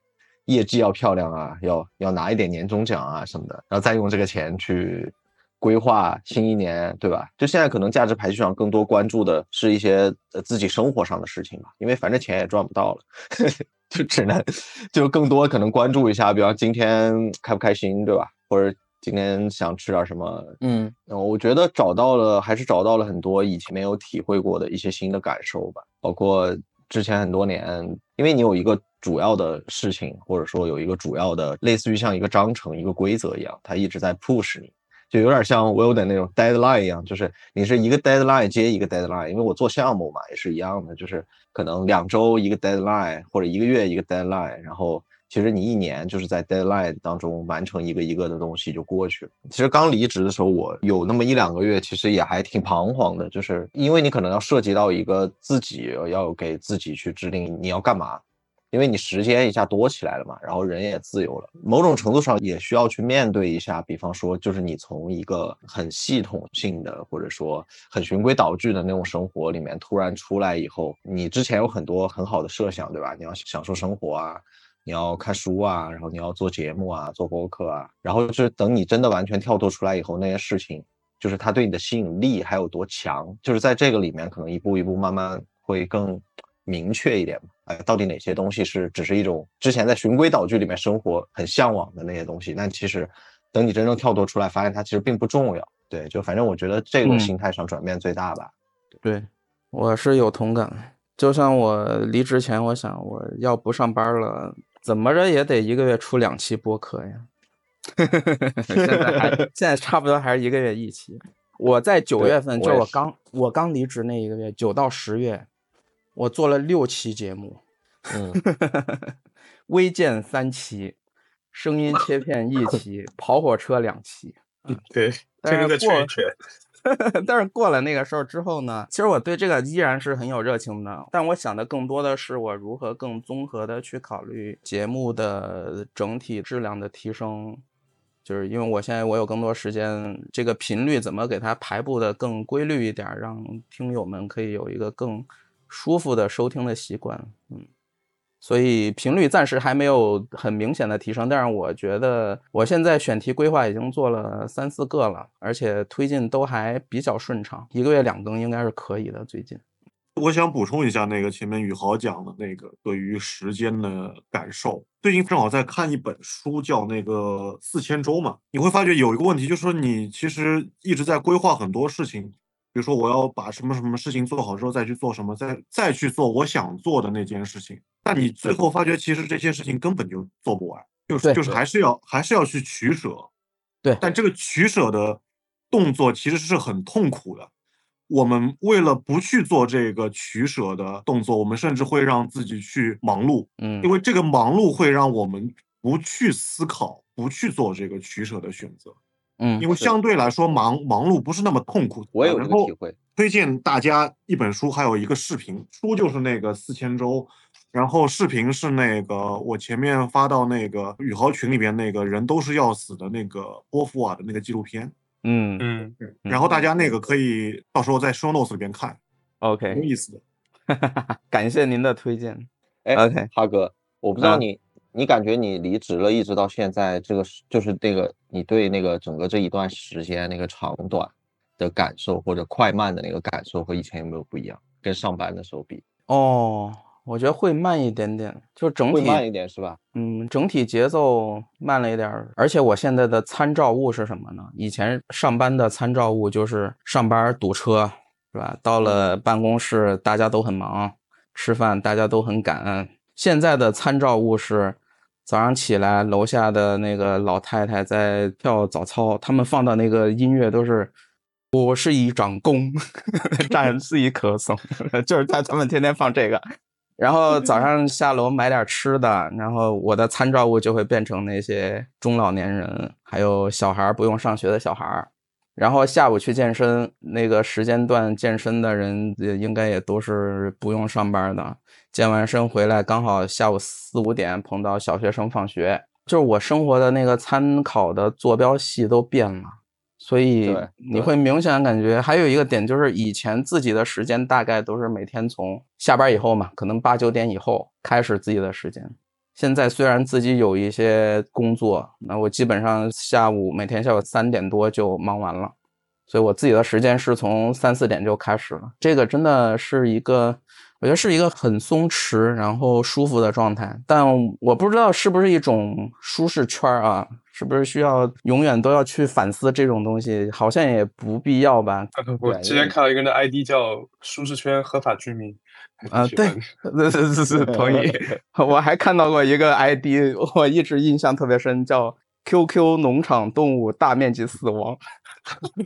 业绩要漂亮啊，要要拿一点年终奖啊什么的，然后再用这个钱去规划新一年，对吧？就现在可能价值排序上更多关注的是一些呃自己生活上的事情吧，因为反正钱也赚不到了，就只能就更多可能关注一下，比方今天开不开心，对吧？或者今天想吃点什么，嗯，我觉得找到了，还是找到了很多以前没有体会过的一些新的感受吧，包括之前很多年，因为你有一个。主要的事情，或者说有一个主要的，类似于像一个章程、一个规则一样，它一直在 push 你，就有点像 Will 的那种 deadline 一样，就是你是一个 deadline 接一个 deadline。因为我做项目嘛，也是一样的，就是可能两周一个 deadline，或者一个月一个 deadline，然后其实你一年就是在 deadline 当中完成一个一个的东西就过去了。其实刚离职的时候，我有那么一两个月，其实也还挺彷徨的，就是因为你可能要涉及到一个自己要给自己去制定你要干嘛。因为你时间一下多起来了嘛，然后人也自由了，某种程度上也需要去面对一下。比方说，就是你从一个很系统性的或者说很循规蹈矩的那种生活里面突然出来以后，你之前有很多很好的设想，对吧？你要享受生活啊，你要看书啊，然后你要做节目啊，做播客啊，然后就是等你真的完全跳脱出来以后，那些事情就是它对你的吸引力还有多强，就是在这个里面可能一步一步慢慢会更明确一点嘛。哎，到底哪些东西是只是一种之前在循规蹈矩里面生活很向往的那些东西，但其实等你真正跳脱出来，发现它其实并不重要。对，就反正我觉得这个嗯心态上转变最大吧。对，我是有同感。就像我离职前，我想我要不上班了，怎么着也得一个月出两期播客呀。现在还现在差不多还是一个月一期。我在九月份，就我刚我刚离职那一个月，九到十月，我做了六期节目，嗯，微见三期，声音切片一 期，跑火车两期。对，但这个是过个圈一圈。但是过了那个时候之后呢，其实我对这个依然是很有热情的，但我想的更多的是我如何更综合的去考虑节目的整体质量的提升，就是因为我现在我有更多时间，这个频率怎么给它排布的更规律一点儿，让听友们可以有一个更舒服的收听的习惯，嗯。所以频率暂时还没有很明显的提升，但是我觉得我现在选题规划已经做了三四个了，而且推进都还比较顺畅，一个月两更应该是可以的。最近，我想补充一下那个前面宇豪讲的那个对于时间的感受。最近正好在看一本书，叫那个《四千周》嘛，你会发觉有一个问题，就是说你其实一直在规划很多事情，如说我要把什么什么事情做好之后再去做什么，再再去做我想做的那件事情，但你最后发觉其实这些事情根本就做不完，就是就是还是要还是要去取舍。对但这个取舍的动作其实是很痛苦的。我们为了不去做这个取舍的动作，我们甚至会让自己去忙碌，嗯因为这个忙碌会让我们不去思考，不去做这个取舍的选择。嗯因为相对来说忙忙碌不是那么痛苦。我也有这个体会。推荐大家一本书，还有一个视频。书就是那个四千周，然后视频是那个我前面发到那个宇豪群里边那个人都是要死的那个波伏娃的那个纪录片。嗯嗯，然后大家那个可以到时候在 show notes 里边看，，OK，意思的。感谢您的推荐。哎 OK 哈哥，我不知道嗯你，你感觉你离职了，一直到现在，这个是就是那个你对那个整个这一段时间那个长短的感受，或者快慢的那个感受，和以前有没有不一样？跟上班的时候比，哦，我觉得会慢一点点，就整体会慢一点是吧？嗯，整体节奏慢了一点儿，而且我现在的参照物是什么呢？以前上班的参照物就是上班堵车，是吧？到了办公室大家都很忙，吃饭大家都很赶。现在的参照物是早上起来楼下的那个老太太在跳早操，他们放的那个音乐都是。我是一长工，战是一棵松，就是他他们天天放这个，然后早上下楼买点吃的，然后我的参照物就会变成那些中老年人，还有小孩儿不用上学的小孩儿。然后下午去健身，那个时间段健身的人也应该也都是不用上班的。健完身回来，刚好下午四五点碰到小学生放学，就是我生活的那个参考的坐标系都变了。所以你会明显感觉，还有一个点就是以前自己的时间大概都是每天从下班以后嘛，可能八九点以后开始自己的时间。现在虽然自己有一些工作，那我基本上下午每天下午三点多就忙完了，所以我自己的时间是从三四点就开始了。这个真的是一个，我觉得是一个很松弛然后舒服的状态，但我不知道是不是一种舒适圈儿啊，是不是需要永远都要去反思这种东西？好像也不必要吧。我对之前看到一个人的 ID 叫“舒适圈合法居民”，啊，对喜欢的，是是是，同意。我还看到过一个 ID，我一直印象特别深，叫 “QQ 农场动物大面积死亡”，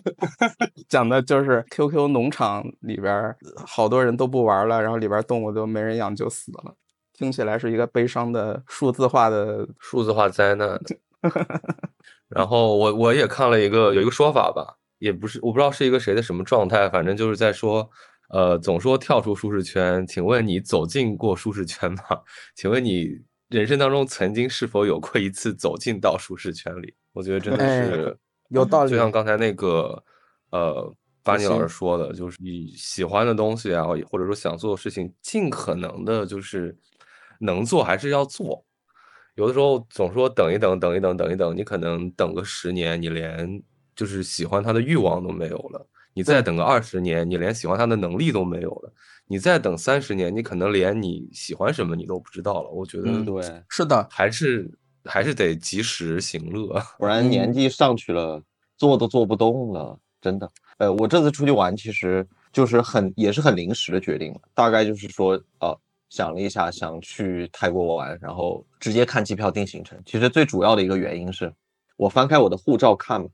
讲的就是 QQ 农场里边儿好多人都不玩了，然后里边儿动物都没人养就死了，听起来是一个悲伤的数字化的数字化灾难。然后我我也看了一个有一个说法吧，也不是我不知道是一个谁的什么状态，反正就是在说，呃，总说跳出舒适圈，请问你走进过舒适圈吗？请问你人生当中曾经是否有过一次走进到舒适圈里？我觉得真的哎是有道理就像刚才那个呃巴尼老师说的，就是你喜欢的东西啊，或者说想做的事情，尽可能的就是能做还是要做。有的时候总说等一等，等一等，等一等，你可能等个十年，你连就是喜欢他的欲望都没有了；你再等个二十年，你连喜欢他的能力都没有了；你再等三十年，你可能连你喜欢什么你都不知道了。我觉得嗯，对，是的，还是还是得及时行乐。不然年 纪上去了，做都做不动了，真的。呃，我这次出去玩其实就是很也是很临时的决定，大概就是说，呃，想了一下，想去泰国玩，然后直接看机票定行程。其实最主要的一个原因是，我翻开我的护照看，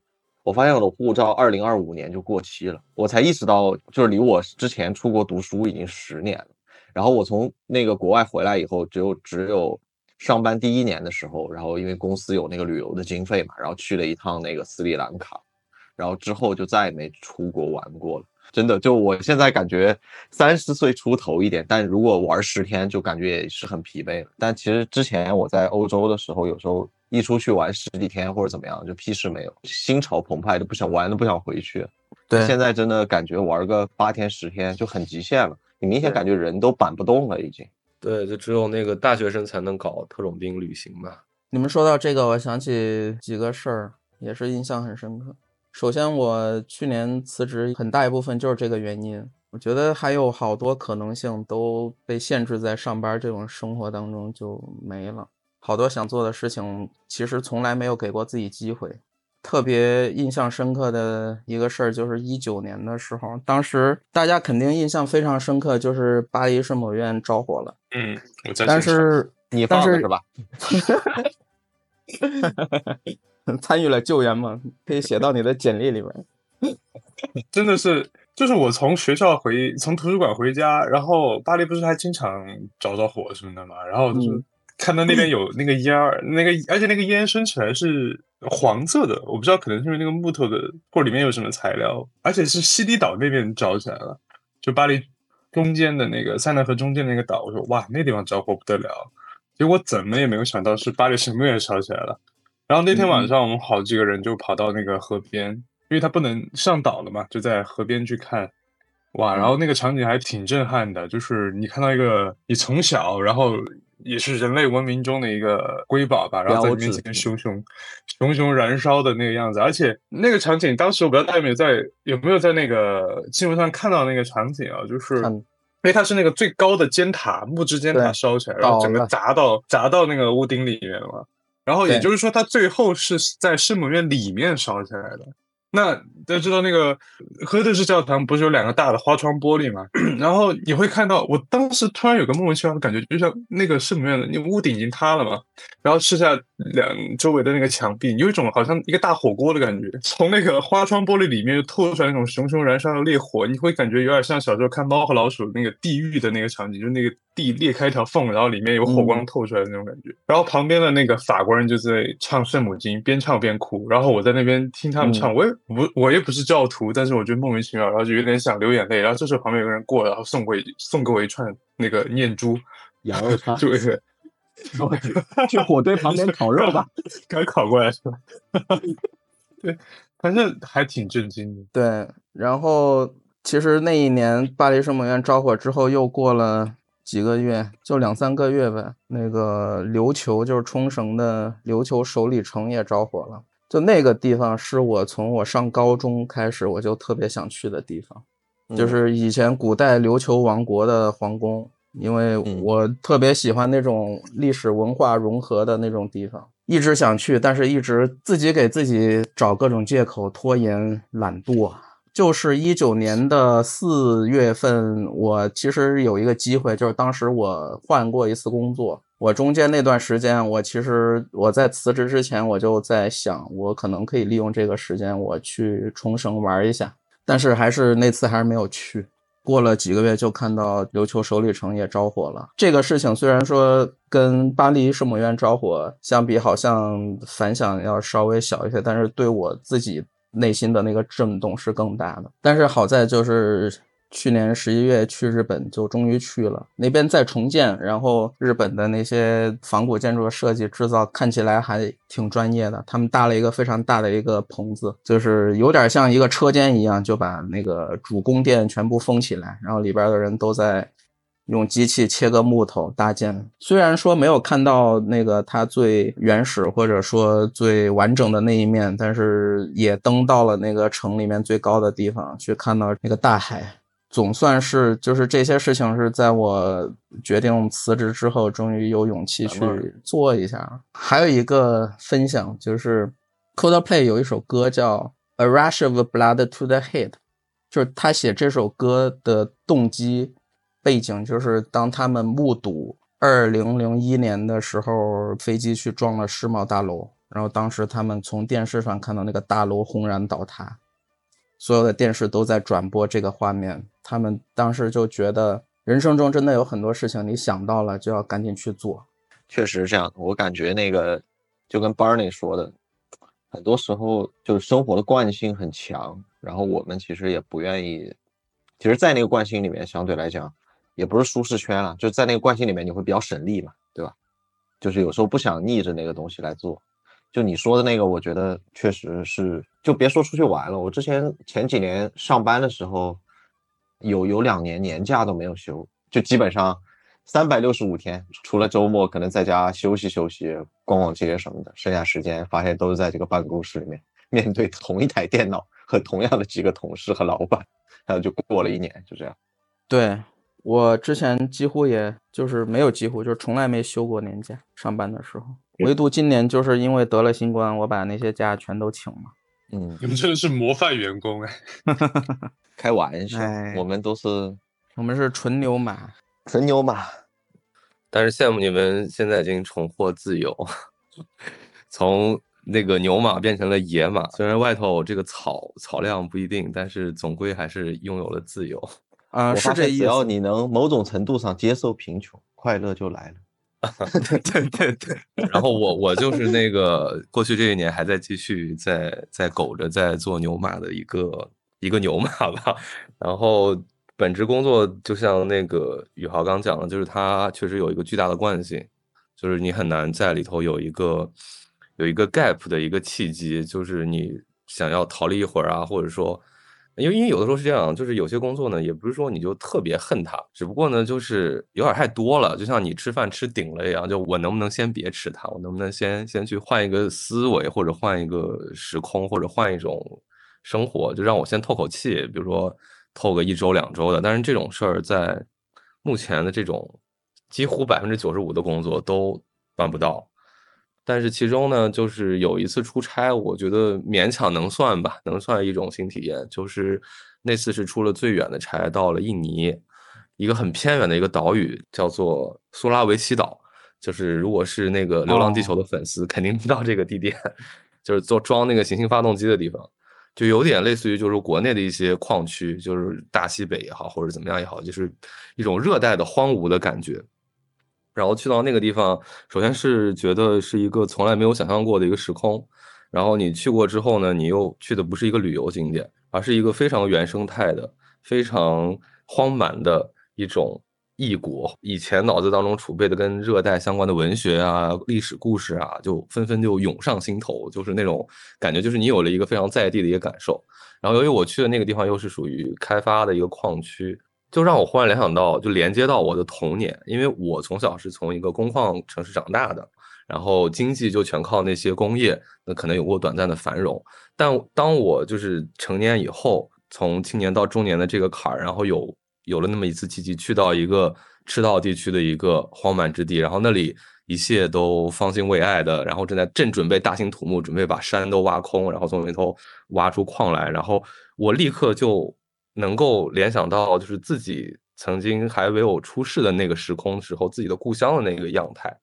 我发现我的护照二零二五年就过期了，我才意识到，就是离我之前出国读书已经十年了。然后我从那个国外回来以后，只有只有上班第一年的时候，然后因为公司有那个旅游的经费嘛，然后去了一趟那个斯里兰卡，然后之后就再也没出国玩过了。真的，就我现在感觉三十岁出头一点，但如果玩十天，就感觉也是很疲惫了。但其实之前我在欧洲的时候，有时候一出去玩十几天或者怎么样，就屁事没有，心潮澎湃，都不想玩，都不想回去。对现在真的感觉玩个八天十天就很极限了，你明显感觉人都板不动了，已经。对，就只有那个大学生才能搞特种兵旅行嘛。你们说到这个，我想起几个事儿，也是印象很深刻。首先，我去年辞职很大一部分就是这个原因。我觉得还有好多可能性都被限制在上班这种生活当中就没了，好多想做的事情其实从来没有给过自己机会。特别印象深刻的一个事儿就是一九年的时候，当时大家肯定印象非常深刻，就是巴黎圣母院着火了。嗯，但是你但是放的是吧？参与了救援吗，可以写到你的简历里面。真的是，就是我从学校回，从图书馆回家，然后巴黎不是还经常着着火什么的嘛，然后就是嗯看到那边有那个烟儿，那个而且那个烟升起来是黄色的，我不知道可能是因为那个木头的或者里面有什么材料，而且是西堤岛那边着起来了，就巴黎中间的那个塞纳河中间那个岛，我说哇，那地方着火不得了，结果怎么也没有想到是巴黎圣母院烧起来了。然后那天晚上我们好几个人就跑到那个河边，因为他不能上岛了嘛，就在河边去看。哇，然后那个场景还挺震撼的，就是你看到一个你从小，然后也是人类文明中的一个瑰宝吧，然后在你面前熊熊熊熊燃烧的那个样子，而且那个场景，当时我不知道大家有没有在有没有在那个新闻上看到那个场景啊，就是看因为它是那个最高的尖塔木质尖塔烧起来，然后整个砸到砸到那个屋顶里面了嘛，然后也就是说，它最后是在圣母院里面烧起来的。那大家知道那个赫德式教堂不是有两个大的花窗玻璃吗？然后你会看到，我当时突然有个莫名其妙的感觉，就像那个圣母院的那屋顶已经塌了嘛，然后剩下两周围的那个墙壁，有一种好像一个大火锅的感觉，从那个花窗玻璃里面就透出来那种熊熊燃烧的烈火，你会感觉有点像小时候看《猫和老鼠》那个地狱的那个场景，就那个地裂开一条缝，然后里面有火光透出来的那种感觉。然后旁边的那个法国人就在唱圣母经，边唱边哭，然后我在那边听他们唱，我也不我也不是教徒，但是我觉得莫名其妙，然后就有点想流眼泪。然后这时候旁边有个人过来，然后送过一送给我一串那个念珠，羊肉串就 是去火堆旁边烤肉吧。刚烤过来是吧？对，反正还挺震惊的。对，然后其实那一年巴黎圣母院着火之后，又过了几个月，就两三个月呗。那个琉球就是冲绳的琉球首里城也着火了。就那个地方是我从我上高中开始我就特别想去的地方，就嗯是以前古代琉球王国的皇宫，因为嗯我特别喜欢那种历史文化融合的那种地方，一直想去，但是一直自己给自己找各种借口，拖延、懒惰。就是一九年的四月份，我其实有一个机会，就是当时我换过一次工作，我中间那段时间，我其实我在辞职之前，我就在想，我可能可以利用这个时间，我去冲绳玩一下，但是还是那次还是没有去。过了几个月，就看到琉球首里城也着火了。这个事情虽然说跟巴黎圣母院着火相比，好像反响要稍微小一些，但是对我自己内心的那个震动是更大的。但是好在就是去年十一月去日本，就终于去了，那边在重建，然后日本的那些仿古建筑的设计制造看起来还挺专业的。他们搭了一个非常大的一个棚子，就是有点像一个车间一样，就把那个主宫殿全部封起来，然后里边的人都在用机器切个木头搭建。虽然说没有看到那个它最原始或者说最完整的那一面，但是也登到了那个城里面最高的地方去看到那个大海。总算是就是这些事情是在我决定辞职之后，终于有勇气去做一下。还有一个分享就是 Coldplay 有一首歌叫《A Rush of Blood to the Head》，就是他写这首歌的动机背景，就是当他们目睹二零零一年的时候飞机去撞了世贸大楼，然后当时他们从电视上看到那个大楼轰然倒塌。所有的电视都在转播这个画面，他们当时就觉得人生中真的有很多事情，你想到了就要赶紧去做。确实是这样，我感觉那个就跟 Barney 说的，很多时候就是生活的惯性很强，然后我们其实也不愿意，其实，在那个惯性里面，相对来讲也不是舒适圈了，就在那个惯性里面，你会比较省力嘛，对吧？就是有时候不想逆着那个东西来做。就你说的那个，我觉得确实是，就别说出去玩了。我之前前几年上班的时候，有有两年年假都没有休，就基本上三百六十五天，除了周末可能在家休息休息、逛逛街什么的，剩下时间发现都是在这个办公室里面，面对同一台电脑和同样的几个同事和老板，然后就过了一年，就这样。对我之前几乎也就是没有几乎，就是从来没休过年假，上班的时候。唯独今年就是因为得了新冠，我把那些假全都请了。嗯，你们真的是模范员工哎！开玩笑，我们都是我们是纯牛马，纯牛马。但是羡慕你们现在已经重获自由，从那个牛马变成了野马。虽然外头这个草草量不一定，但是总归还是拥有了自由。啊，是这意思。只要你能某种程度上接受贫穷，快乐就来了。对对对对，然后我我就是那个过去这一年还在继续在在苟着在做牛马的一个一个牛马吧，然后本职工作就像那个宇豪刚讲的，就是它确实有一个巨大的惯性，就是你很难在里头有一个有一个 gap 的一个契机，就是你想要逃离一会儿啊，或者说。因为因为有的时候是这样，就是有些工作呢，也不是说你就特别恨它，只不过呢，就是有点太多了，就像你吃饭吃顶了一样，就我能不能先别吃它，我能不能先先去换一个思维，或者换一个时空，或者换一种生活，就让我先透口气，比如说透个一周两周的。但是这种事儿在目前的这种几乎百分之九十五的工作都办不到。但是其中呢，就是有一次出差，我觉得勉强能算吧，能算一种新体验。就是那次是出了最远的差，到了印尼一个很偏远的一个岛屿，叫做苏拉维西岛。就是如果是那个《流浪地球》的粉丝，肯定知道这个地点，就是做装那个行星发动机的地方，就有点类似于就是国内的一些矿区，就是大西北也好，或者怎么样也好，就是一种热带的荒芜的感觉。然后去到那个地方，首先是觉得是一个从来没有想象过的一个时空。然后你去过之后呢，你又去的不是一个旅游景点，而是一个非常原生态的、非常荒蛮的一种异国。以前脑子当中储备的跟热带相关的文学啊、历史故事啊，就纷纷就涌上心头，就是那种感觉，就是你有了一个非常在地的一个感受。然后由于我去的那个地方又是属于开发的一个矿区。就让我忽然联想到，就连接到我的童年，因为我从小是从一个工矿城市长大的，然后经济就全靠那些工业，那可能有过短暂的繁荣。但当我就是成年以后，从青年到中年的这个坎儿，然后有有了那么一次契机，去到一个赤道地区的一个荒蛮之地，然后那里一切都方兴未艾的，然后正在正准备大兴土木，准备把山都挖空，然后从里头挖出矿来，然后我立刻就。能够联想到，就是自己曾经还没有出世的那个时空时候，自己的故乡的那个样态，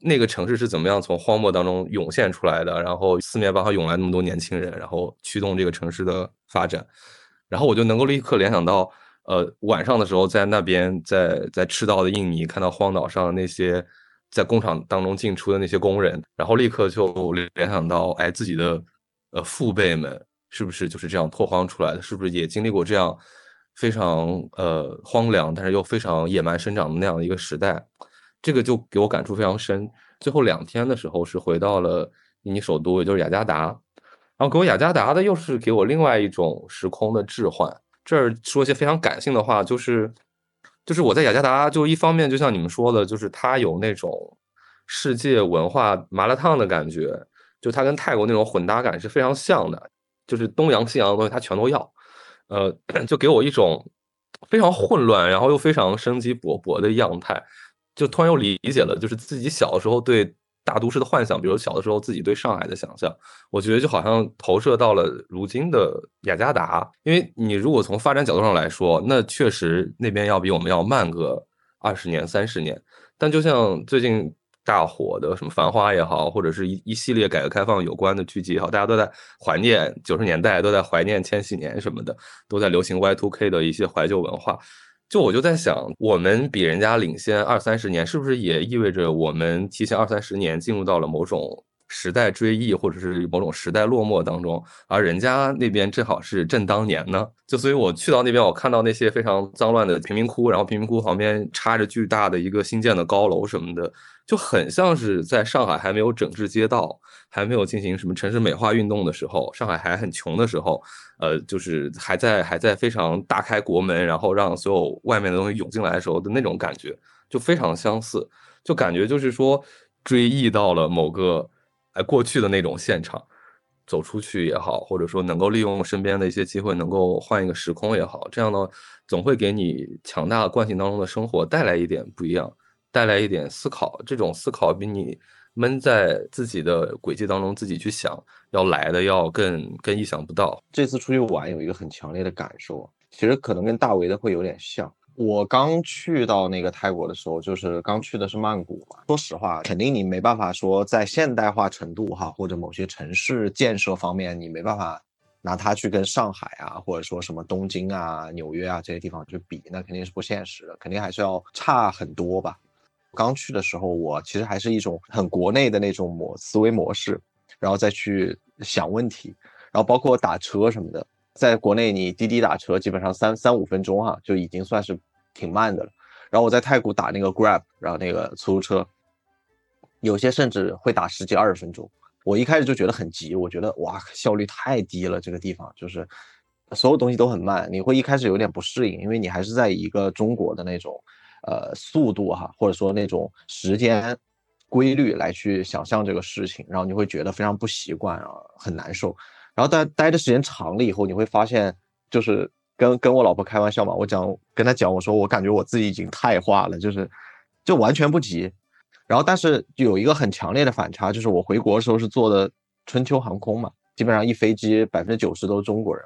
那个城市是怎么样从荒漠当中涌现出来的，然后四面八方涌来那么多年轻人，然后驱动这个城市的发展，然后我就能够立刻联想到，呃，晚上的时候在那边，在在赤道的印尼看到荒岛上那些在工厂当中进出的那些工人，然后立刻就联想到，哎，自己的呃父辈们。是不是就是这样拓荒出来的？是不是也经历过这样非常呃荒凉，但是又非常野蛮生长的那样的一个时代？这个就给我感触非常深。最后两天的时候是回到了印尼首都，也就是雅加达，然后给我雅加达的又是给我另外一种时空的置换。这儿说一些非常感性的话，就是就是我在雅加达，就一方面就像你们说的，就是它有那种世界文化麻辣烫的感觉，就它跟泰国那种混搭感是非常像的，就是东洋西洋的东西他全都要，呃，就给我一种非常混乱，然后又非常生机勃勃的样态，就突然又理解了，就是自己小的时候对。大都市的幻想，比如小的时候自己对上海的想象，我觉得就好像投射到了如今的雅加达。因为你如果从发展角度上来说，那确实那边要比我们要慢个二十年、三十年。但就像最近大火的什么《繁花》也好，或者是一一系列改革开放有关的剧集也好，大家都在怀念九十年代，都在怀念千禧年什么的，都在流行 Y2K 的一些怀旧文化。就我就在想，我们比人家领先二三十年，是不是也意味着我们提前二三十年进入到了某种时代追忆，或者是某种时代落寞当中？而人家那边正好是正当年呢？就所以我去到那边，我看到那些非常脏乱的贫民窟，然后贫民窟旁边插着巨大的一个新建的高楼什么的。就很像是在上海还没有整治街道，还没有进行什么城市美化运动的时候，上海还很穷的时候，呃，就是还在还在非常大开国门，然后让所有外面的东西涌进来的时候的那种感觉，就非常相似，就感觉就是说追忆到了某个哎过去的那种现场，走出去也好，或者说能够利用身边的一些机会，能够换一个时空也好，这样呢，总会给你强大惯性当中的生活带来一点不一样。带来一点思考，这种思考比你闷在自己的轨迹当中自己去想要来的要更更意想不到。这次出去玩有一个很强烈的感受，其实可能跟大为的会有点像。我刚去到那个泰国的时候，就是刚去的是曼谷嘛。说实话，肯定你没办法说在现代化程度哈，或者某些城市建设方面，你没办法拿它去跟上海啊，或者说什么东京啊、纽约啊这些地方去比，那肯定是不现实的，肯定还是要差很多吧。刚去的时候，我其实还是一种很国内的那种模思维模式，然后再去想问题，然后包括打车什么的，在国内你滴滴打车基本上三三五分钟哈就已经算是挺慢的了。然后我在泰国打那个 Grab，然后那个出租车，有些甚至会打十几二十分钟。我一开始就觉得很急，我觉得哇效率太低了，这个地方就是所有东西都很慢，你会一开始有点不适应，因为你还是在一个中国的那种。呃，速度哈，或者说那种时间规律来去想象这个事情，然后你会觉得非常不习惯啊，很难受。然后待待的时间长了以后，你会发现，就是跟跟我老婆开玩笑嘛，我讲跟她讲，我说我感觉我自己已经太化了，就是就完全不急。然后但是有一个很强烈的反差，就是我回国的时候是坐的春秋航空嘛，基本上一飞机百分之九十都是中国人。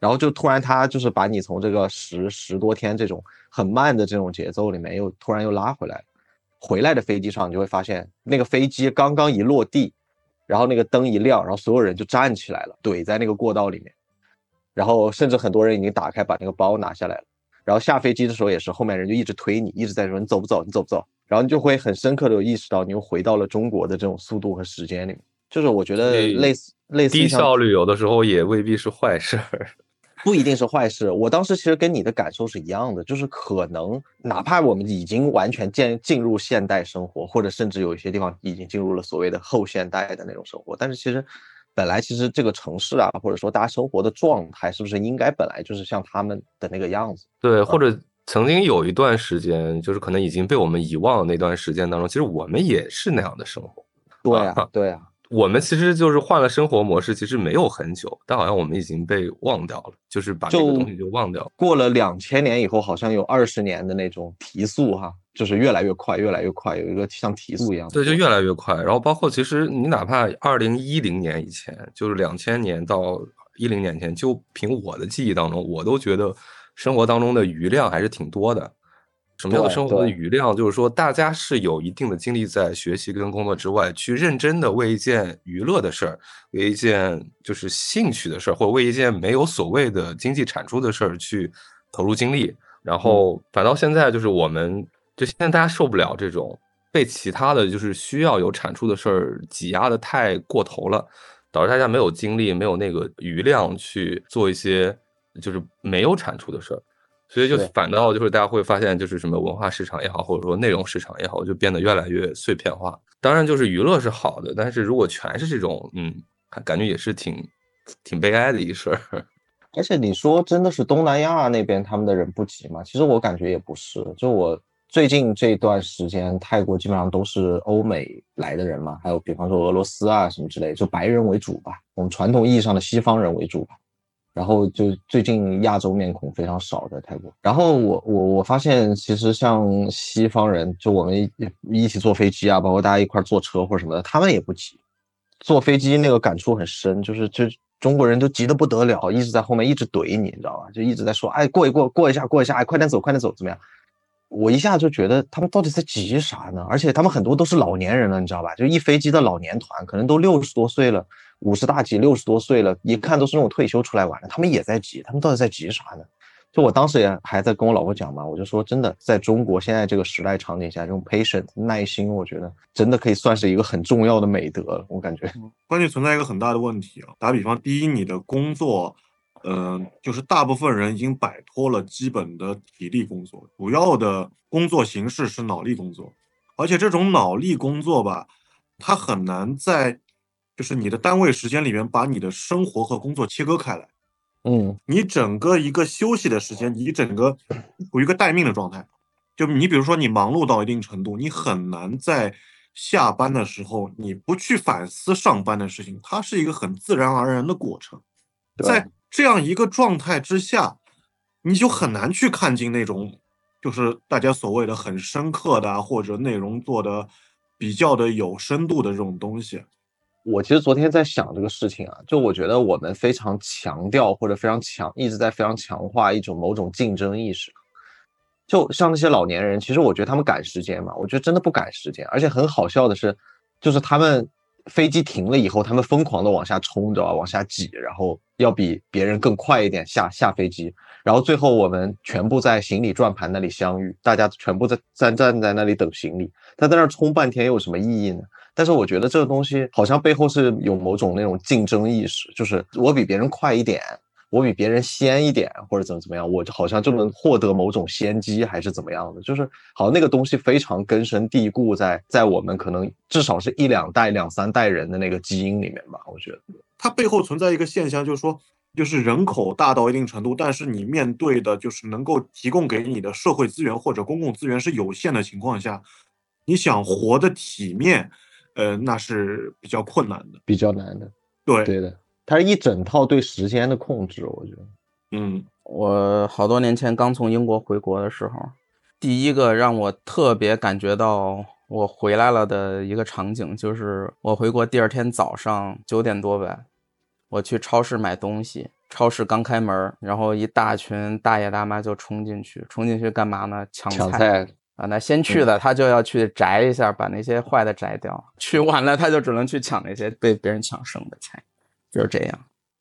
然后就突然他就是把你从这个十十多天这种很慢的这种节奏里面又突然又拉回来，回来的飞机上你就会发现那个飞机刚刚一落地，然后那个灯一亮，然后所有人就站起来了，怼在那个过道里面，然后甚至很多人已经打开把那个包拿下来了，然后下飞机的时候也是后面人就一直推你，一直在说你走不走，你走不走，然后你就会很深刻的有意识到你又回到了中国的这种速度和时间里面，就是我觉得类似类似低效率有的时候也未必是坏事。不一定是坏事。我当时其实跟你的感受是一样的，就是可能哪怕我们已经完全进进入现代生活，或者甚至有一些地方已经进入了所谓的后现代的那种生活，但是其实本来其实这个城市啊，或者说大家生活的状态，是不是应该本来就是像他们的那个样子？对，或者曾经有一段时间，就是可能已经被我们遗忘的那段时间当中，其实我们也是那样的生活。对啊，对啊。我们其实就是换了生活模式，其实没有很久，但好像我们已经被忘掉了，就是把这个东西就忘掉。过了两千年以后，好像有二十年的那种提速哈，就是越来越快，越来越快，有一个像提速一样。对，就越来越快。然后包括其实你哪怕二零一零年以前，就是两千年到一零年前，就凭我的记忆当中，我都觉得生活当中的余量还是挺多的。什么叫生活的余量？就是说，大家是有一定的精力在学习跟工作之外，去认真的为一件娱乐的事儿，为一件就是兴趣的事儿，或者为一件没有所谓的经济产出的事儿去投入精力。然后反倒现在就是我们，就现在大家受不了这种被其他的就是需要有产出的事儿挤压的太过头了，导致大家没有精力、没有那个余量去做一些就是没有产出的事儿。所以就反倒就是大家会发现，就是什么文化市场也好，或者说内容市场也好，就变得越来越碎片化。当然，就是娱乐是好的，但是如果全是这种，嗯，感觉也是挺挺悲哀的一事儿。而且你说真的是东南亚那边他们的人不急吗？其实我感觉也不是，就我最近这段时间，泰国基本上都是欧美来的人嘛，还有比方说俄罗斯啊什么之类，就白人为主吧，我们传统意义上的西方人为主吧。然后就最近亚洲面孔非常少在泰国。然后我我我发现，其实像西方人，就我们一一起坐飞机啊，包括大家一块坐车或者什么的，他们也不急。坐飞机那个感触很深，就是就中国人都急得不得了，一直在后面一直怼你，你知道吧？就一直在说，哎，过一过，过一下，过一下，哎，快点走，快点走，怎么样？我一下就觉得他们到底在急啥呢？而且他们很多都是老年人了，你知道吧？就一飞机的老年团，可能都六十多岁了，五十大几，六十多岁了，一看都是那种退休出来玩的，他们也在急，他们到底在急啥呢？就我当时也还在跟我老婆讲嘛，我就说真的，在中国现在这个时代场景下，这种 patient 耐心，我觉得真的可以算是一个很重要的美德。我感觉，关键存在一个很大的问题啊。打比方，第一，你的工作，嗯，就是大部分人已经摆脱了基本的体力工作，主要的工作形式是脑力工作，而且这种脑力工作吧，它很难在就是你的单位时间里面把你的生活和工作切割开来。嗯，你整个一个休息的时间，你整个处于一个待命的状态。就你比如说，你忙碌到一定程度，你很难在下班的时候，你不去反思上班的事情，它是一个很自然而然的过程。在这样一个状态之下，你就很难去看进那种，就是大家所谓的很深刻的，或者内容做的比较的有深度的这种东西。我其实昨天在想这个事情啊，就我觉得我们非常强调或者非常强，一直在非常强化一种某种竞争意识。就像那些老年人，其实我觉得他们赶时间嘛，我觉得真的不赶时间。而且很好笑的是，就是他们飞机停了以后，他们疯狂的往下冲，知道吧？往下挤，然后要比别人更快一点下下飞机。然后最后我们全部在行李转盘那里相遇，大家全部在站站在那里等行李。他在那儿冲半天又有什么意义呢？但是我觉得这个东西好像背后是有某种那种竞争意识，就是我比别人快一点，我比别人先一点，或者怎么怎么样，我就好像就能获得某种先机，还是怎么样的？就是好像那个东西非常根深蒂固在在我们可能至少是一两代、两三代人的那个基因里面吧。我觉得它背后存在一个现象，就是说，就是人口大到一定程度，但是你面对的就是能够提供给你的社会资源或者公共资源是有限的情况下，你想活得体面。呃，那是比较困难的，比较难的。对，对的，它是一整套对时间的控制，我觉得。嗯，我好多年前刚从英国回国的时候，第一个让我特别感觉到我回来了的一个场景，就是我回国第二天早上九点多呗，我去超市买东西，超市刚开门，然后一大群大爷大妈就冲进去，冲进去干嘛呢？抢菜。啊，那先去的他就要去摘一下，把那些坏的摘掉。去晚了，他就只能去抢那些被别人抢剩的菜，就是这样。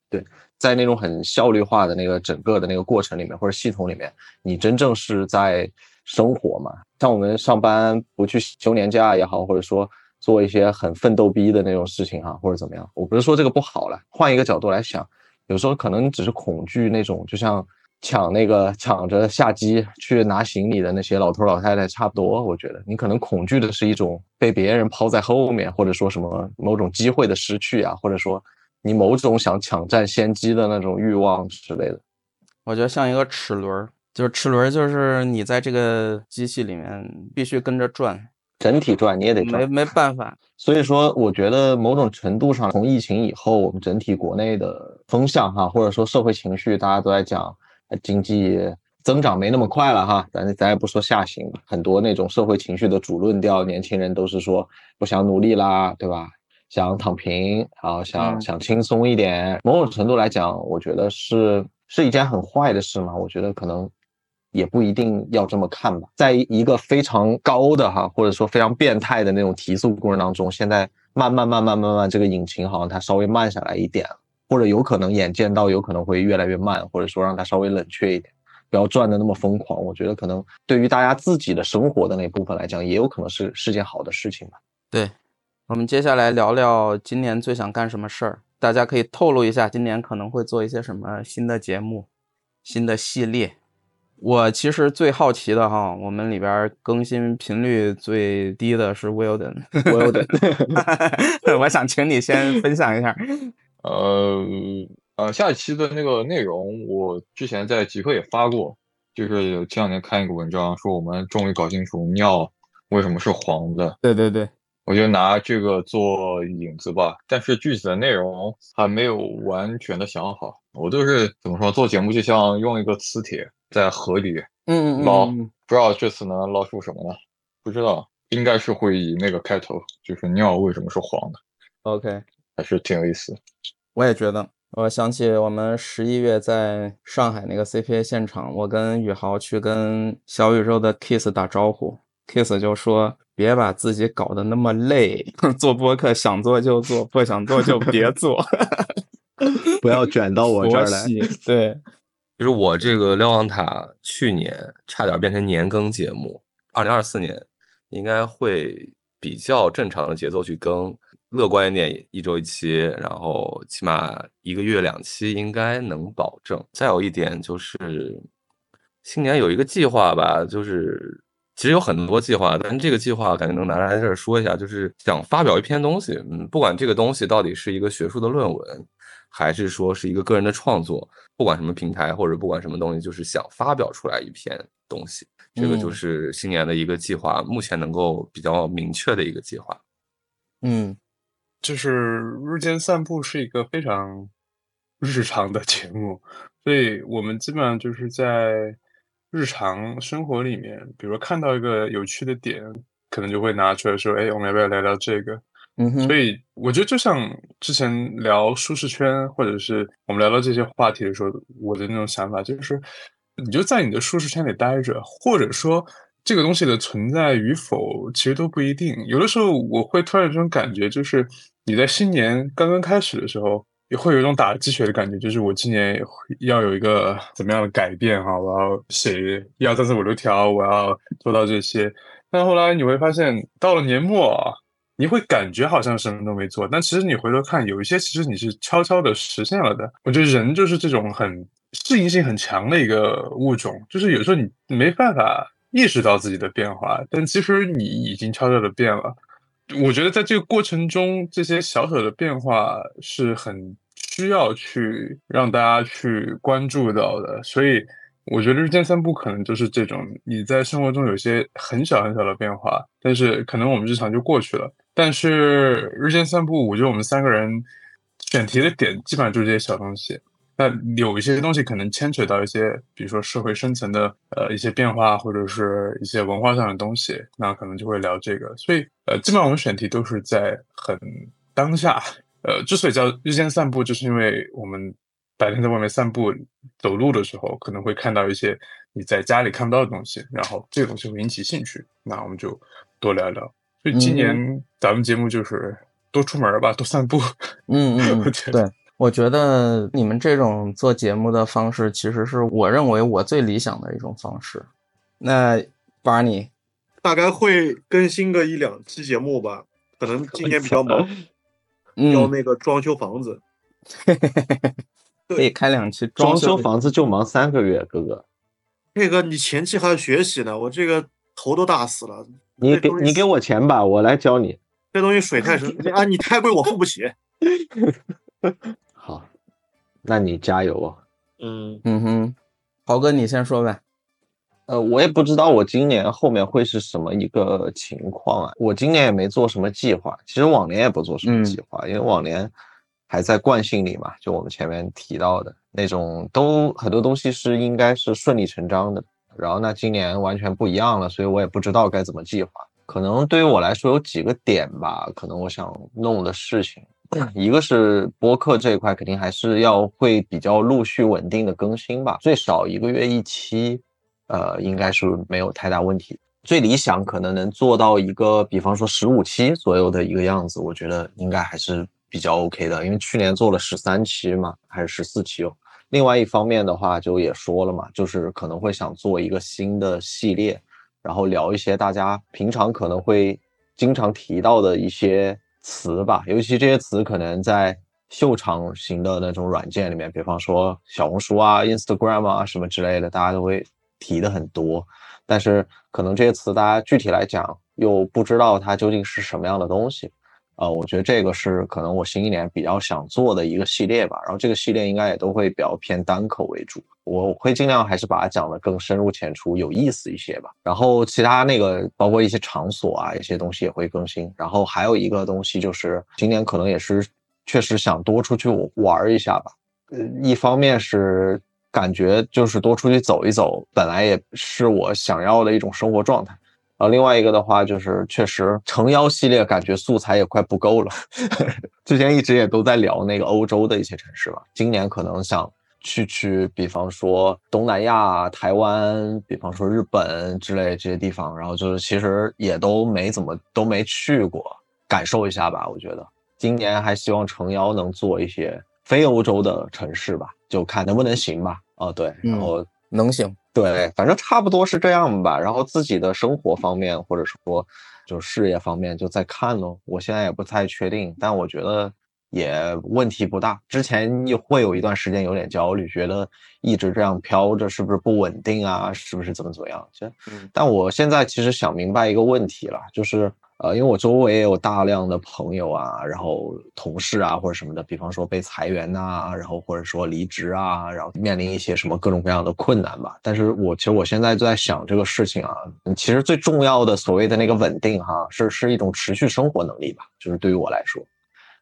对，在那种很效率化的那个整个的那个过程里面，或者系统里面，你真正是在生活嘛？像我们上班不去休年假也好，或者说做一些很奋斗逼的那种事情哈，或者怎么样？我不是说这个不好了，换一个角度来想，有时候可能只是恐惧那种，就像。抢那个抢着下机去拿行李的那些老头老太太差不多，我觉得你可能恐惧的是一种被别人抛在后面，或者说什么某种机会的失去啊，或者说你某种想抢占先机的那种欲望之类的。我觉得像一个齿轮，就是齿轮，就是你在这个机器里面必须跟着转，整体转你也得转，没没办法。所以说，我觉得某种程度上，从疫情以后，我们整体国内的风向哈，或者说社会情绪，大家都在讲。经济增长没那么快了哈，咱咱也不说下行，很多那种社会情绪的主论调，年轻人都是说不想努力啦，对吧？想躺平，然后想想轻松一点。某种程度来讲，我觉得是是一件很坏的事嘛。我觉得可能也不一定要这么看吧。在一个非常高的哈，或者说非常变态的那种提速过程当中，现在慢慢慢慢慢慢，这个引擎好像它稍微慢下来一点。或者有可能眼见到有可能会越来越慢，或者说让它稍微冷却一点，不要转的那么疯狂。我觉得可能对于大家自己的生活的那部分来讲，也有可能是是件好的事情吧。对，我们接下来聊聊今年最想干什么事儿，大家可以透露一下今年可能会做一些什么新的节目、新的系列。我其实最好奇的哈，我们里边更新频率最低的是 Wilden，Wilden，我想请你先分享一下。呃，呃，下一期的那个内容，我之前在极客也发过，就是前两天看一个文章，说我们终于搞清楚尿为什么是黄的。对对对，我就拿这个做引子吧，但是具体的内容还没有完全的想好。我就是怎么说，做节目就像用一个磁铁在河里捞，不知道这次能捞出什么呢？不知道，应该是会以那个开头，就是尿为什么是黄的，，OK，还是挺有意思。我也觉得。我想起我们十一月在上海那个 CPA 现场，我跟宇豪去跟小宇宙的 Kiss 打招呼，Kiss 就说别把自己搞得那么累，做播客想做就做，不想做就别做。不要卷到我这儿来。对，就是我这个瞭望塔去年差点变成年更节目，二零二四年应该会比较正常的节奏去更，乐观一点，一周一期，然后起码一个月两期应该能保证。再有一点就是，新年有一个计划吧，就是其实有很多计划，但这个计划感觉能拿来这儿说一下，就是想发表一篇东西，嗯，不管这个东西到底是一个学术的论文，还是说是一个个人的创作，不管什么平台或者不管什么东西，就是想发表出来一篇东西，这个就嗯是新年的一个计划，目前能够比较明确的一个计划。嗯就是日间散步是一个非常日常的节目，所以我们基本上就是在日常生活里面，比如说看到一个有趣的点，可能就会拿出来说，哎，我们要不要聊聊这个？嗯哼所，以我觉得就像之前聊舒适圈，或者是我们聊到这些话题的时候，我的那种想法就是，你就在你的舒适圈里待着，或者说这个东西的存在与否，其实都不一定。有的时候我会突然有这种感觉，就是你在新年刚刚开始的时候。也会有一种打鸡血的感觉，就是我今年要有一个怎么样的改变哈，我要写一二三四五六条，我要做到这些。但后来你会发现，到了年末，你会感觉好像什么都没做，但其实你回头看，有一些其实你是悄悄的实现了的。我觉得人就是这种很适应性很强的一个物种，就是有时候你没办法意识到自己的变化，但其实你已经悄悄的变了。我觉得在这个过程中，这些小小的变化是很需要去让大家去关注到的，所以我觉得日间散步可能就是这种你在生活中有些很小很小的变化，但是可能我们日常就过去了。但是日间散步，我觉得我们三个人选题的点基本上就是这些小东西。那有一些东西可能牵扯到一些，比如说社会深层的呃一些变化，或者是一些文化上的东西，那可能就会聊这个。所以呃，基本上我们选题都是在很当下。呃，之所以叫日间散步，就是因为我们白天在外面散步走路的时候，可能会看到一些你在家里看不到的东西，然后这个东西会引起兴趣，那我们就多聊聊。所以今年咱们节目就是多出门吧，多散步。嗯嗯对，我觉得你们这种做节目的方式，其实是我认为我最理想的一种方式。那巴尼，大概会更新个一两期节目吧，可能今年比较忙，要嗯，那个装修房子。可以开两期装修修房子就忙三个月，哥哥，这个你前期还要学习呢，我这个头都大死了。你给你给我钱吧，我来教你。这东西水太深 啊，你太贵我付不起。好，那你加油啊！嗯，嗯哼，豪哥你先说呗。呃，我也不知道我今年后面会是什么一个情况啊。我今年也没做什么计划，其实往年也不做什么计划，因为往年还在惯性里嘛，就我们前面提到的那种，都很多东西是应该是顺理成章的。然后那今年完全不一样了，所以我也不知道该怎么计划。可能对于我来说有几个点吧，可能我想弄的事情，一个是播客这一块肯定还是要会比较陆续稳定的更新吧，最少一个月一期，呃，应该是没有太大问题。最理想可能能做到一个，比方说十五期左右的一个样子，我觉得应该还是比较 OK 的。因为去年做了十三期嘛，还是十四期哦。另外一方面的话，就也说了嘛，就是可能会想做一个新的系列，然后聊一些大家平常可能会经常提到的一些词吧，尤其这些词可能在秀场型的那种软件里面，比方说小红书啊、Instagram 啊什么之类的，大家都会提的很多。但是可能这些词大家具体来讲又不知道它究竟是什么样的东西，呃，我觉得这个是可能我新一年比较想做的一个系列吧。然后这个系列应该也都会比较偏单口为主，我会尽量还是把它讲的更深入浅出、有意思一些吧。然后其他那个包括一些场所啊，一些东西也会更新。然后还有一个东西就是今年可能也是确实想多出去玩一下吧。呃，一方面是感觉就是多出去走一走，本来也是我想要的一种生活状态。然后另外一个的话，就是确实诚邀系列感觉素材也快不够了。之前一直也都在聊那个欧洲的一些城市吧，今年可能想去去，比方说东南亚、台湾，比方说日本之类这些地方，然后就是其实也都没怎么都没去过，感受一下吧。我觉得今年还希望诚邀能做一些非欧洲的城市吧，就看能不能行吧。啊，对，然后能行。对，反正差不多是这样吧。然后自己的生活方面，或者说就事业方面，就再看喽。我现在也不太确定，但我觉得也问题不大。之前也会有一段时间有点焦虑，觉得一直这样飘着是不是不稳定啊？是不是怎么怎么样？这，但我现在其实想明白一个问题了，就是。呃，因为我周围也有大量的朋友啊，然后同事啊或者什么的，比方说被裁员呐，然后或者说离职啊，然后面临一些什么各种各样的困难吧。但是我其实我现在就在想这个事情啊，其实最重要的所谓的那个稳定哈，是是一种持续生活能力吧，就是对于我来说。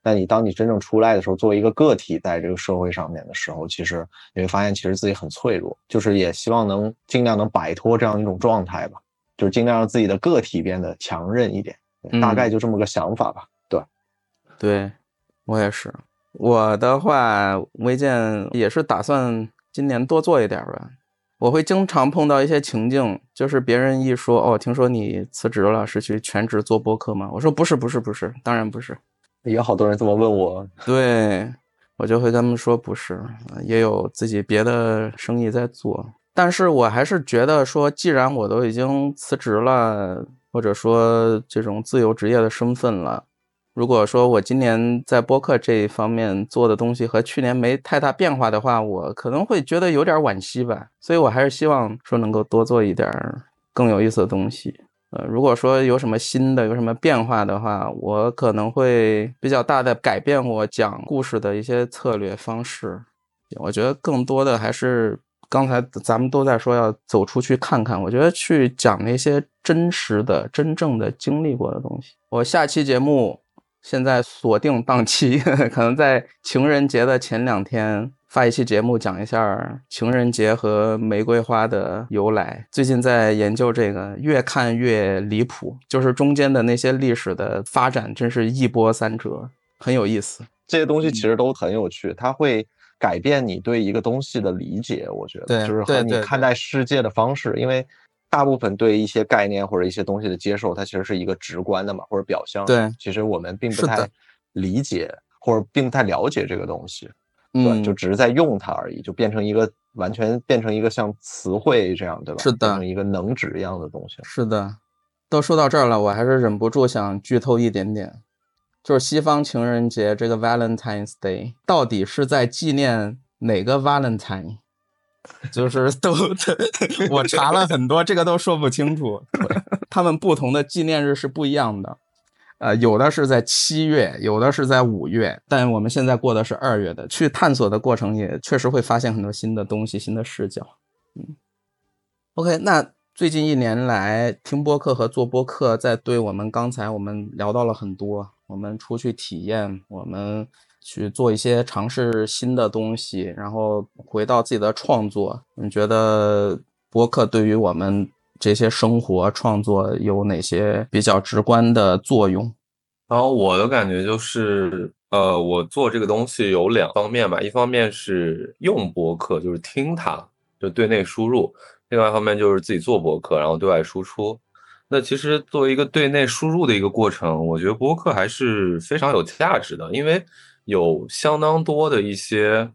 但你当你真正出来的时候，作为一个个体在这个社会上面的时候，其实你会发现其实自己很脆弱，就是也希望能尽量能摆脱这样一种状态吧，就是尽量让自己的个体变得强韧一点。大概就这么个想法吧。对，对我也是。我的话，微健也是打算今年多做一点吧。我会经常碰到一些情境，就是别人一说：“哦，听说你辞职了，是去全职做播客吗？”我说：“不是，不是，不是，当然不是。”有好多人这么问我。对，我就会跟他们说：“不是，也有自己别的生意在做。”但是我还是觉得说，既然我都已经辞职了。或者说这种自由职业的身份了。如果说我今年在播客这一方面做的东西和去年没太大变化的话，我可能会觉得有点惋惜吧。所以我还是希望说能够多做一点更有意思的东西。呃，如果说有什么新的、有什么变化的话，我可能会比较大的改变我讲故事的一些策略方式。我觉得更多的还是。刚才咱们都在说要走出去看看，我觉得去讲那些真实的、真正的经历过的东西。我下期节目现在锁定档期，可能在情人节的前两天发一期节目，讲一下情人节和玫瑰花的由来。最近在研究这个，越看越离谱，就是中间的那些历史的发展，真是一波三折，很有意思。这些东西其实都很有趣，它会。改变你对一个东西的理解，我觉得就是和你看待世界的方式。因为大部分对一些概念或者一些东西的接受，它其实是一个直观的嘛，或者表象。对，其实我们并不太理解或者并不太了解这个东西，对，就只是在用它而已，就变成一个完全变成一个像词汇这样，对吧？是的，变成一个能指一样的东西。是的，都说到这儿了，我还是忍不住想剧透一点点。就是西方情人节这个 Valentine's Day 到底是在纪念哪个 Valentine？就是都 我查了很多，这个都说不清楚。他们不同的纪念日是不一样的，呃，有的是在七月，有的是在五月，但我们现在过的是二月的。去探索的过程也确实会发现很多新的东西、新的视角。嗯，OK，那最近一年来听播客和做播客，在对我们刚才我们聊到了很多。我们出去体验，我们去做一些尝试新的东西，然后回到自己的创作。你觉得播客对于我们这些生活创作有哪些比较直观的作用？然后我的感觉就是，呃，我做这个东西有两方面吧，一方面是用播客，就是听它，就对内输入；另外一方面就是自己做播客，然后对外输出。那其实作为一个对内输入的一个过程，我觉得播客还是非常有价值的，因为有相当多的一些，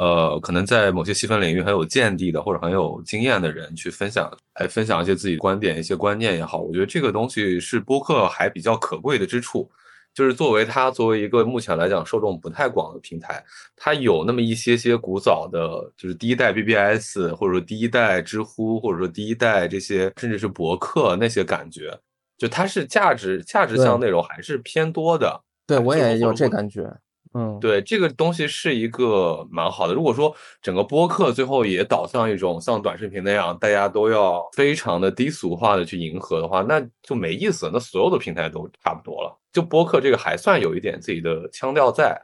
呃，可能在某些细分领域很有见地的或者很有经验的人去分享，来分享一些自己观点、一些观念也好，我觉得这个东西是播客还比较可贵的之处。就是作为它作为一个目前来讲受众不太广的平台，它有那么一些些古早的，就是第一代 BBS 或者说第一代知乎或者说第一代这些甚至是博客那些感觉，就它是价值价值向内容还是偏多的。对我也有这。感觉。嗯，对，这个东西是一个蛮好的。如果说整个播客最后也导向一种像短视频那样，大家都要非常的低俗化的去迎合的话，那就没意思。那所有的平台都差不多了。就播客这个还算有一点自己的腔调在，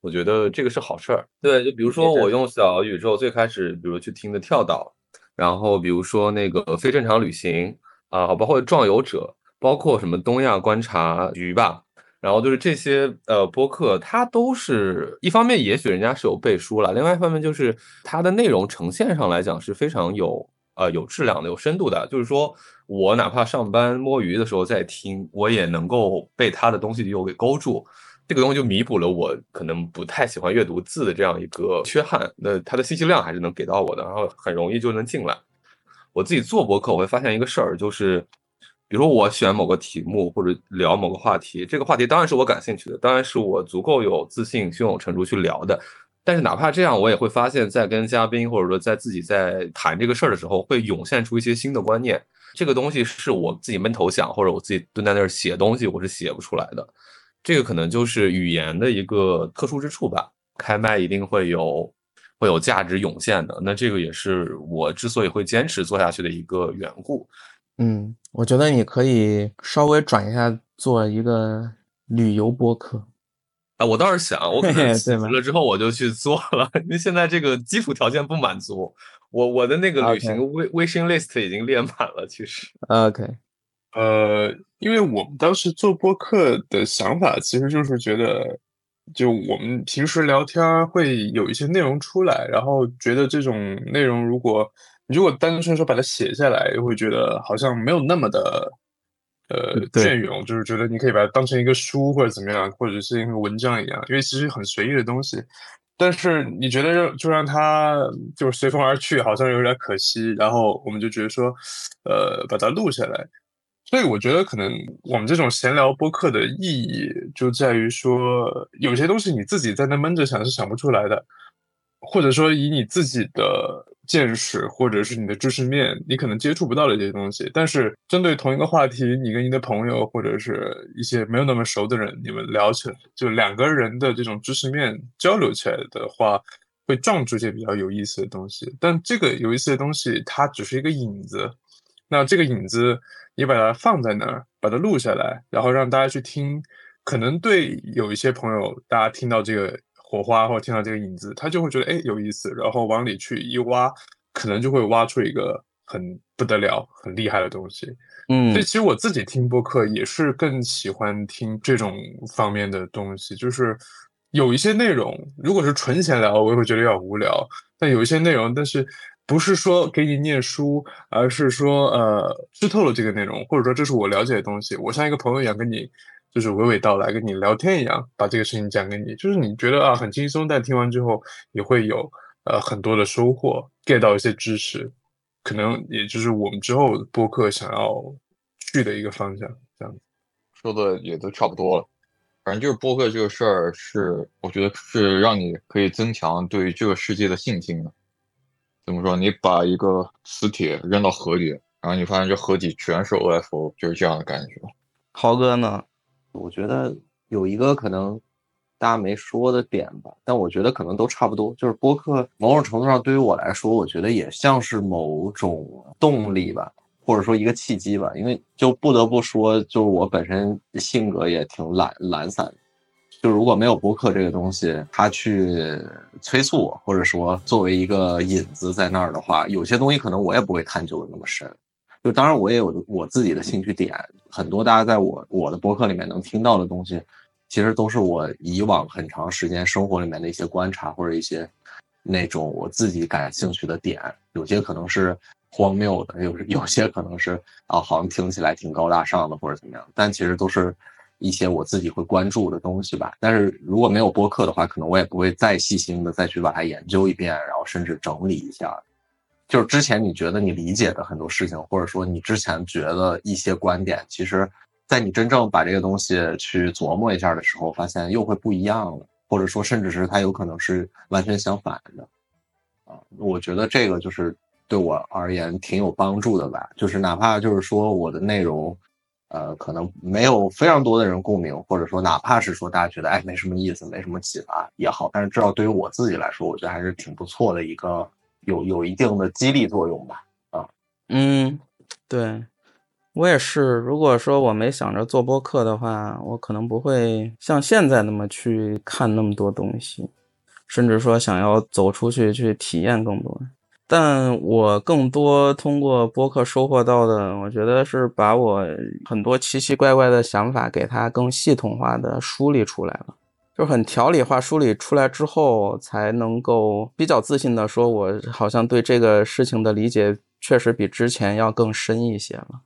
我觉得这个是好事儿。对，就比如说我用小宇宙最开始，比如去听的跳岛，然后比如说那个非正常旅行啊，包括壮游者，包括什么东亚观察局吧。然后就是这些呃播客，它都是一方面，也许人家是有背书了；，另外一方面就是它的内容呈现上来讲是非常有呃有质量的、有深度的。就是说我哪怕上班摸鱼的时候在听，我也能够被它的东西又给勾住。这个东西就弥补了我可能不太喜欢阅读字的这样一个缺憾。那它的信息量还是能给到我的，然后很容易就能进来。我自己做播客，我会发现一个事儿，就是。比如说我选某个题目或者聊某个话题，这个话题当然是我感兴趣的，当然是我足够有自信、胸有成竹去聊的。但是哪怕这样，我也会发现，在跟嘉宾或者说在自己在谈这个事儿的时候，会涌现出一些新的观念。这个东西是我自己闷头想，或者我自己蹲在那儿写东西，我是写不出来的。这个可能就是语言的一个特殊之处吧。开麦一定会有会有价值涌现的，那这个也是我之所以会坚持做下去的一个缘故。嗯，我觉得你可以稍微转一下，做一个旅游播客。啊，我倒是想，我可能 辞了之后我就去做了，因为现在这个基础条件不满足。我我的那个旅行微微信 list 已经列满了，其实。OK，呃，因为我们当时做播客的想法，其实就是觉得，就我们平时聊天会有一些内容出来，然后觉得这种内容如果。如果单纯说把它写下来，又会觉得好像没有那么的，呃，隽永，就是觉得你可以把它当成一个书或者怎么样，或者是一个文章一样，因为其实很随意的东西。但是你觉得让就让它就是随风而去，好像有点可惜。然后我们就觉得说，呃，把它录下来。所以我觉得可能我们这种闲聊播客的意义就在于说，有些东西你自己在那闷着想是想不出来的，或者说以你自己的。见识或者是你的知识面，你可能接触不到的一些东西。但是针对同一个话题，你跟你的朋友或者是一些没有那么熟的人，你们聊起来，就两个人的这种知识面交流起来的话，会撞出一些比较有意思的东西。但这个有意思的东西，它只是一个影子。那这个影子，你把它放在那儿，把它录下来，然后让大家去听，可能对有一些朋友，大家听到这个。火花，或者听到这个影子，他就会觉得哎有意思，然后往里去一挖，可能就会挖出一个很不得了、很厉害的东西。嗯，所以其实我自己听播客也是更喜欢听这种方面的东西，就是有一些内容，如果是纯闲聊，我也会觉得有点无聊。但有一些内容，但是不是说给你念书，而是说呃吃透了这个内容，或者说这是我了解的东西，我像一个朋友一样跟你。就是娓娓道来，跟你聊天一样，把这个事情讲给你。就是你觉得啊很轻松，但听完之后也会有呃很多的收获，get 到一些知识，可能也就是我们之后播客想要去的一个方向。这样说的也都差不多了。反正就是播客这个事儿，是我觉得是让你可以增强对于这个世界的信心的。怎么说？你把一个磁铁扔到河里，然后你发现这河底全是 OFO，就是这样的感觉。豪哥呢？我觉得有一个可能大家没说的点吧，但我觉得可能都差不多。就是播客某种程度上对于我来说，我觉得也像是某种动力吧，或者说一个契机吧。因为就不得不说，就是我本身性格也挺懒懒散，就如果没有播客这个东西，它去催促我，或者说作为一个引子在那儿的话，有些东西可能我也不会探究的那么深。就当然我也有我自己的兴趣点，很多大家在我我的博客里面能听到的东西，其实都是我以往很长时间生活里面的一些观察或者一些那种我自己感兴趣的点，有些可能是荒谬的，有有些可能是啊好像听起来挺高大上的或者怎么样，但其实都是一些我自己会关注的东西吧。但是如果没有播客的话，可能我也不会再细心的再去把它研究一遍，然后甚至整理一下。就是之前你觉得你理解的很多事情，或者说你之前觉得一些观点，其实，在你真正把这个东西去琢磨一下的时候，发现又会不一样了，或者说甚至是它有可能是完全相反的。啊，我觉得这个就是对我而言挺有帮助的吧。就是哪怕就是说我的内容，呃，可能没有非常多的人共鸣，或者说哪怕是说大家觉得哎没什么意思，没什么启发也好，但是至少对于我自己来说，我觉得还是挺不错的一个有有一定的激励作用吧。啊嗯，对，我也是。如果说我没想着做播客的话，我可能不会像现在那么去看那么多东西，甚至说想要走出去去体验更多。但我更多通过播客收获到的，我觉得是把我很多奇奇怪怪的想法给它更系统化的梳理出来了，就很条理化梳理出来之后，才能够比较自信的说，我好像对这个事情的理解确实比之前要更深一些了。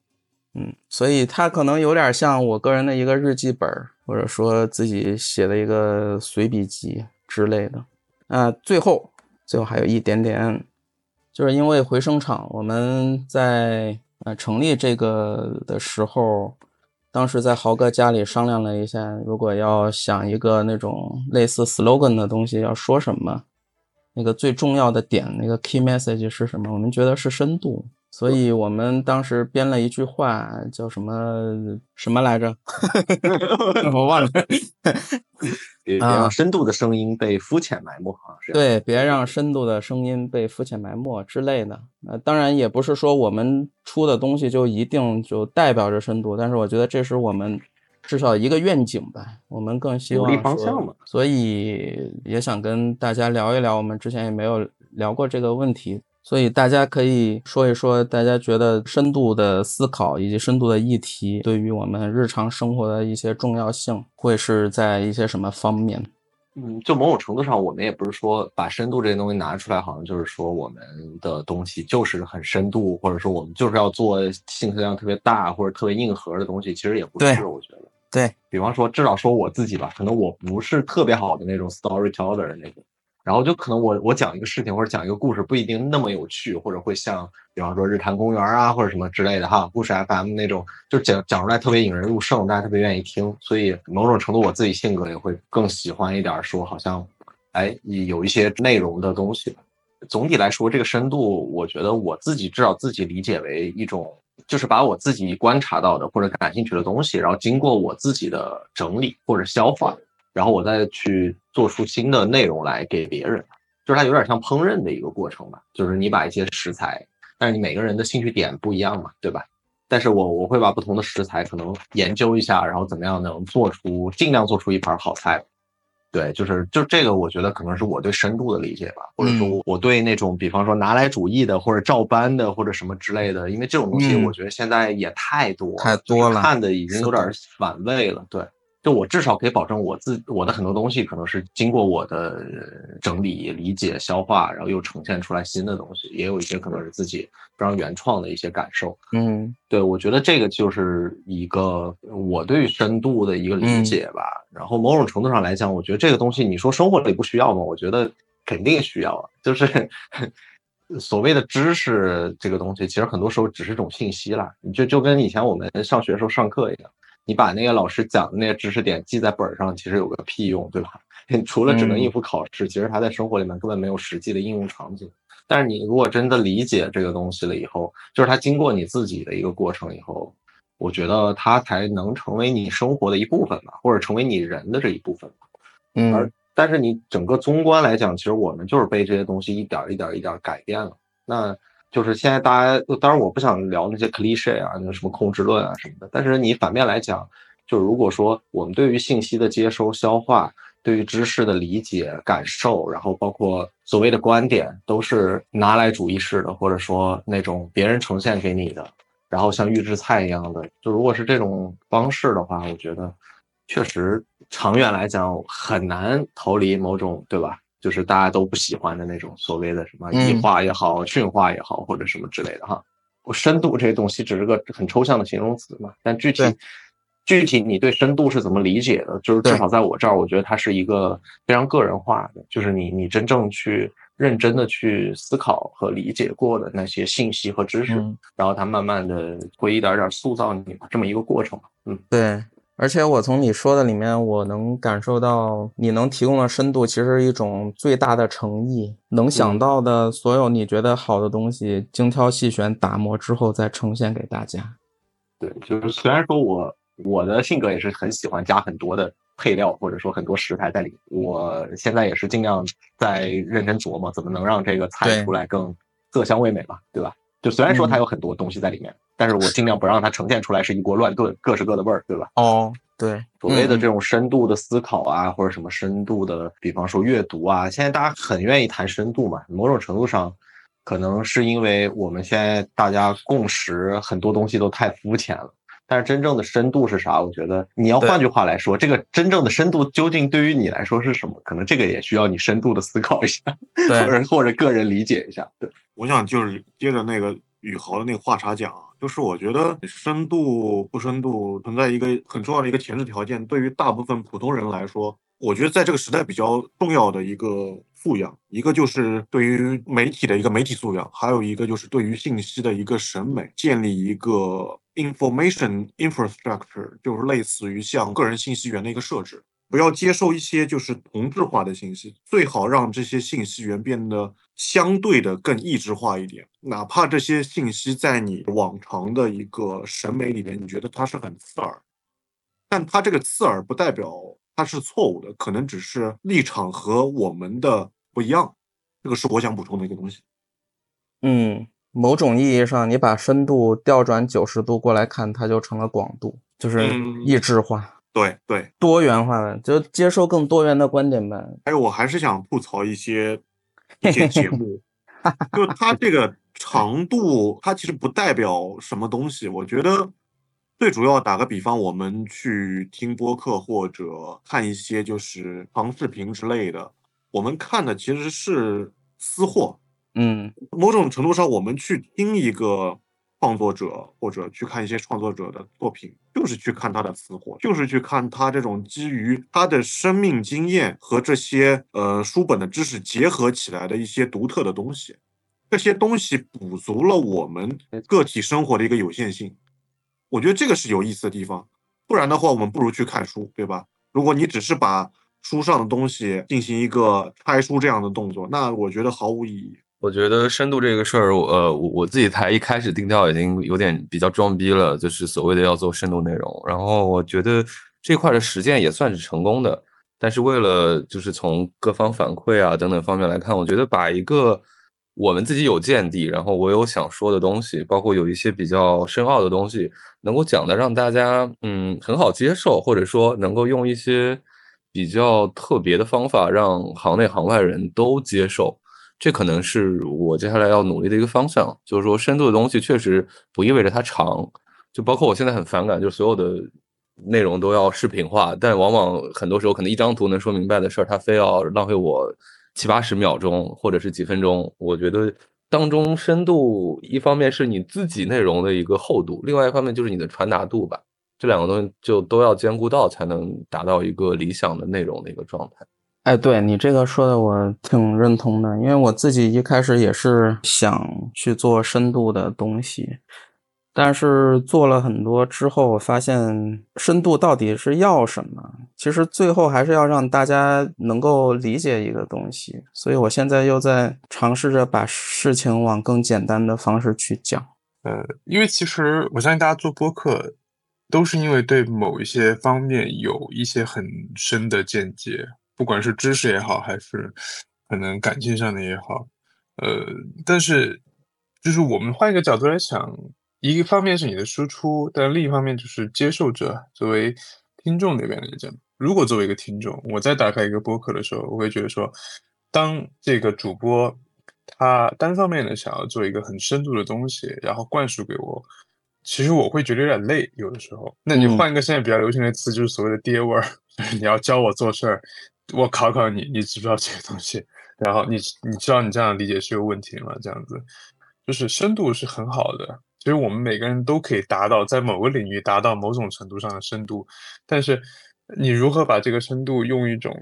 嗯，所以它可能有点像我个人的一个日记本，或者说自己写的一个随笔集之类的。啊，最后，最后还有一点点。就是因为回声场，我们在呃成立这个的时候，当时在豪哥家里商量了一下，如果要想一个那种类似 slogan 的东西，要说什么，那个最重要的点，那个 key message 是什么？我们觉得是深度，所以我们当时编了一句话，叫什么什么来着？我忘了。别让深度的声音被肤浅埋没啊！对，别让深度的声音被肤浅埋没之类的。呃，当然也不是说我们出的东西就一定就代表着深度，但是我觉得这是我们至少一个愿景吧。我们更希望方向嘛，所以也想跟大家聊一聊。我们之前也没有聊过这个问题，所以大家可以说一说，大家觉得深度的思考以及深度的议题对于我们日常生活的一些重要性，会是在一些什么方面？嗯，就某种程度上，我们也不是说把深度这些东西拿出来，好像就是说我们的东西就是很深度，或者说我们就是要做信息量特别大或者特别硬核的东西，其实也不是。我觉得，对比方说，至少说我自己吧，可能我不是特别好的那种 storyteller 的那种。然后就可能我我讲一个事情或者讲一个故事不一定那么有趣，或者会像比方说日坛公园啊或者什么之类的哈，故事 FM 那种，就讲讲出来特别引人入胜，大家特别愿意听。所以某种程度我自己性格也会更喜欢一点，说好像，哎，有一些内容的东西。总体来说，这个深度，我觉得我自己至少自己理解为一种，就是把我自己观察到的或者感兴趣的东西，然后经过我自己的整理或者消化。然后我再去做出新的内容来给别人，就是它有点像烹饪的一个过程吧。就是你把一些食材，但是你每个人的兴趣点不一样嘛，对吧？但是我我会把不同的食材可能研究一下，然后怎么样能做出尽量做出一盘好菜。对，就是就这个，我觉得可能是我对深度的理解吧，或者说我对那种比方说拿来主义的或者照搬的或者什么之类的，因为这种东西我觉得现在也太多太多了，看的已经有点反胃了。对。就我至少可以保证我自我的很多东西可能是经过我的整理、理解、消化，然后又呈现出来新的东西，也有一些可能是自己非常原创的一些感受。嗯，对，我觉得这个就是一个我对深度的一个理解吧。然后某种程度上来讲，我觉得这个东西你说生活里不需要吗？我觉得肯定需要啊。就是 所谓的知识这个东西，其实很多时候只是种信息啦。你就就跟以前我们上学时候上课一样。你把那个老师讲的那些知识点记在本上，其实有个屁用，对吧？除了只能应付考试，其实他在生活里面根本没有实际的应用场景。但是你如果真的理解这个东西了以后，就是它经过你自己的一个过程以后，我觉得它才能成为你生活的一部分吧，或者成为你人的这一部分。嗯。而但是你整个综观来讲，其实我们就是被这些东西一点一点一点改变了。那。就是现在大家，当然我不想聊那些 cliche 啊，那什么控制论啊什么的。但是你反面来讲，就如果说我们对于信息的接收、消化，对于知识的理解、感受，然后包括所谓的观点，都是拿来主义式的，或者说那种别人呈现给你的，然后像预制菜一样的，就如果是这种方式的话，我觉得确实长远来讲很难逃离某种，对吧？就是大家都不喜欢的那种所谓的什么异化也好、驯化也好，或者什么之类的哈。我深度这些东西只是个很抽象的形容词嘛，但具体具体你对深度是怎么理解的？就是至少在我这儿，我觉得它是一个非常个人化的，就是你你真正去认真的去思考和理解过的那些信息和知识，然后它慢慢的会一点点塑造你这么一个过程。嗯，对。而且我从你说的里面，我能感受到你能提供的深度，其实是一种最大的诚意。能想到的所有你觉得好的东西，精挑细选、打磨之后再呈现给大家。对，就是虽然说我我的性格也是很喜欢加很多的配料，或者说很多食材在里面，我现在也是尽量在认真琢磨怎么能让这个菜出来更色香味美嘛，对吧？就虽然说它有很多东西在里面，但是我尽量不让它呈现出来是一锅乱炖，各是各的味儿，对吧？哦，对，所谓的嗯这种深度的思考啊，或者什么深度的，比方说阅读啊，现在大家很愿意谈深度嘛。某种程度上，可能是因为我们现在大家共识很多东西都太肤浅了。但是真正的深度是啥？我觉得你要换句话来说，这个真正的深度究竟对于你来说是什么？可能这个也需要你深度的思考一下，或对，者或者个人理解一下。对，我想就是接着那个宇豪的那个话茬讲啊，就是我觉得深度不深度存在一个很重要的一个前置条件，对于大部分普通人来说，我觉得在这个时代比较重要的一个素养，一个就是对于媒体的一个媒体素养，还有一个就是对于信息的一个审美，建立一个 information infrastructure，就是类似于像个人信息源的一个设置。不要接受一些就是同质化的信息，最好让这些信息源变得相对的更异质化一点。哪怕这些信息在你往常的一个审美里面，你觉得它是很刺耳，但它这个刺耳不代表它是错误的，可能只是立场和我们的不一样。这个是我想补充的一个东西。嗯，某种意义上，你把深度调转九十度过来看，它就成了广度，就是嗯异质化、对对，多元化的，就接受更多元的观点呗。还有我还是想吐槽一些 一些节目，就它这个长度，它其实不代表什么东西。我觉得最主要打个比方，我们去听播客或者看一些就是长视频之类的，我们看的其实是私货。嗯某种程度上，我们去听一个创作者或者去看一些创作者的作品，就是去看他的词汇，就是去看他这种基于他的生命经验和这些呃书本的知识结合起来的一些独特的东西。这些东西补足了我们个体生活的一个有限性，我觉得这个是有意思的地方。不然的话，我们不如去看书，对吧？如果你只是把书上的东西进行一个拆书这样的动作，那我觉得毫无意义。我觉得深度这个事儿，呃，我我自己台一开始定调已经有点比较装逼了，就是所谓的要做深度内容。然后我觉得这块的实践也算是成功的，但是为了就是从各方反馈啊等等方面来看，我觉得把一个我们自己有见地，然后我有想说的东西，包括有一些比较深奥的东西，能够讲的让大家嗯很好接受，或者说能够用一些比较特别的方法让行内行外人都接受。这可能是我接下来要努力的一个方向，就是说深度的东西确实不意味着它长，就包括我现在很反感，就是所有的内容都要视频化，但往往很多时候可能一张图能说明白的事儿，它非要浪费我七八十秒钟或者是几分钟。我觉得当中深度一方面是你自己内容的一个厚度，另外一方面就是你的传达度吧，这两个东西就都要兼顾到，才能达到一个理想的内容的一个状态。哎，对你这个说的我挺认同的，因为我自己一开始也是想去做深度的东西，但是做了很多之后，我发现深度到底是要什么？其实最后还是要让大家能够理解一个东西，所以我现在又在尝试着把事情往更简单的方式去讲。呃，因为其实我相信大家做播客都是因为对某一些方面有一些很深的见解，不管是知识也好，还是可能感情上的也好，呃，但是就是我们换一个角度来想，一个方面是你的输出，但另一方面就是接受者作为听众那边来讲，如果作为一个听众，我在打开一个播客的时候，我会觉得说，当这个主播他单方面的想要做一个很深度的东西，然后灌输给我，其实我会觉得有点累，有的时候。那你嗯换一个现在比较流行的词，就是所谓的爹味儿，就是你要教我做事儿，我考考你，你知不知道这个东西？然后你你知道你这样理解是有问题吗？这样子，就是深度是很好的。其实我们每个人都可以达到在某个领域达到某种程度上的深度，但是你如何把这个深度用一种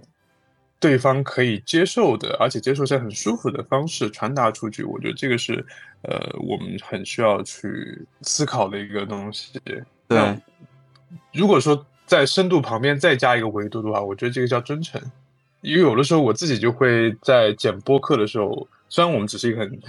对方可以接受的，而且接受起来很舒服的方式传达出去，我觉得这个是呃我们很需要去思考的一个东西。对如果说在深度旁边再加一个维度的话，我觉得这个叫真诚。因为有的时候我自己就会在剪播客的时候，虽然我们只是一个很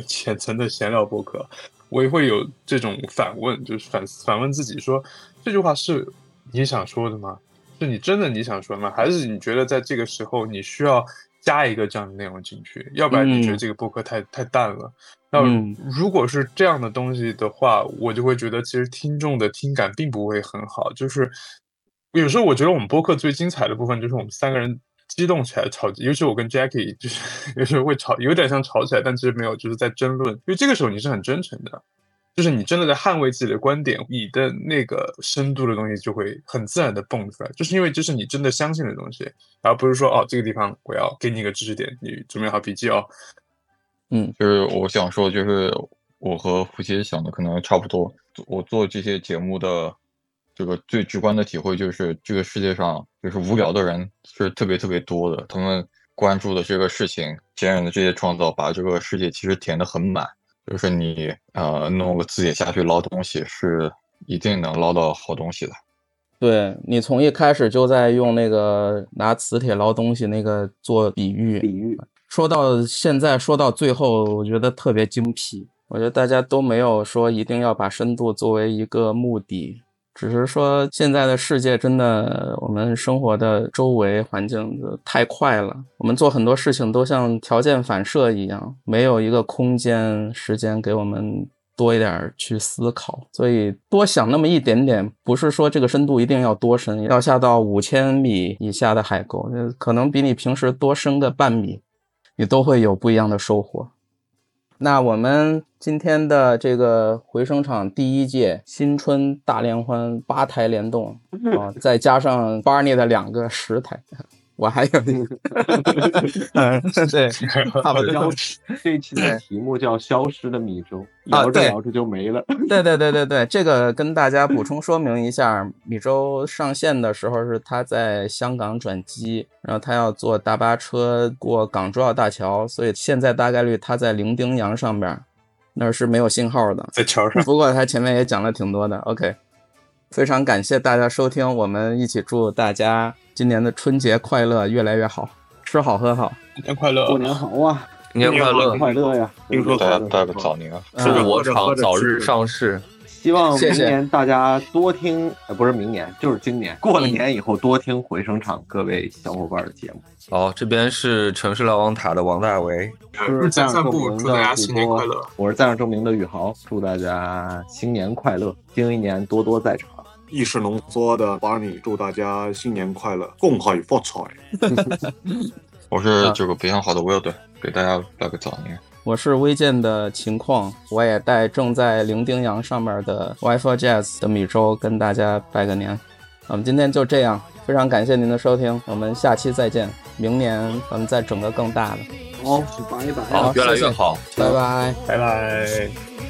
浅层的闲聊播客，我也会有这种反问，就是反反问自己说，这句话是你想说的吗？是你真的你想说的吗？还是你觉得在这个时候你需要加一个这样的内容进去？要不然你觉得嗯这个播客太、太淡了？那嗯如果是这样的东西的话，我就会觉得其实听众的听感并不会很好。就是有时候我觉得我们播客最精彩的部分就是我们三个人激动起来吵，尤其我跟 Jackie 就是 有时候会吵，有点像吵起来，但其实没有，就是在争论。因为这个时候你是很真诚的，就是你真的在捍卫自己的观点，你的那个深度的东西就会很自然的蹦出来，就是因为这是你真的相信的东西，而不是说哦这个地方我要给你一个知识点，你准备好笔记哦。嗯就是我想说，就是我和胡杰想的可能差不多。我做这些节目的这个最直观的体会就是，这个世界上就是无聊的人是特别特别多的，他们关注的这个事情，前人的这些创造，把这个世界其实填得很满。就是你呃弄个自己下去捞东西，是一定能捞到好东西的。对你从一开始就在用那个拿磁铁捞东西那个做比喻，比喻说到现在，说到最后，我觉得特别精辟。我觉得大家都没有说一定要把深度作为一个目的，只是说现在的世界真的，我们生活的周围环境太快了，我们做很多事情都像条件反射一样，没有一个空间、时间给我们多一点去思考。所以多想那么一点点，不是说这个深度一定要多深，要下到五千米以下的海沟，可能比你平时多深个半米。你都会有不一样的收获。那我们今天的这个回声场第一届新春大联欢八台联动啊，再加上 Barney 的两个十台，我还有那个，嗯，对，差不多消。失这一期的题目叫《消失的米粥》，聊着聊着就没了。对对对对对，这个跟大家补充说明一下，米粥上线的时候是他在香港转机，然后他要坐大巴车过港珠澳大桥，所以现在大概率他在伶仃洋上边儿，那儿是没有信号的。在桥上，不过他前面也讲了挺多的。OK，非常感谢大家收听，我们一起祝大家今年的春节快乐，越来越好，吃好喝好。新年快乐！过年好啊，新年快乐，快乐呀！听说大家拜个早年啊！祝嗯我厂早日上市。希望明年大家多听，呃，不是明年，就是今年过了年以后多听回声厂各位小伙伴的节目。好，这边是城市瞭望塔的王大为，我是赞散步上证明祝大家新年快乐，我是赞上证明的宇豪，祝大家新年快乐，新一年多多在场。意式浓缩的 Barney，祝大家新年快乐，恭喜发财！我是这个北向好的 Wilder，给大家拜个早年。我是微健的情况，我也带正在零丁洋上面的 Wi-Fi Jazz 的米粥跟大家拜个年。我们今天就这样，非常感谢您的收听，我们下期再见，明年咱们再整个更大的，好，拜拜。好，越来越好。拜拜。拜拜。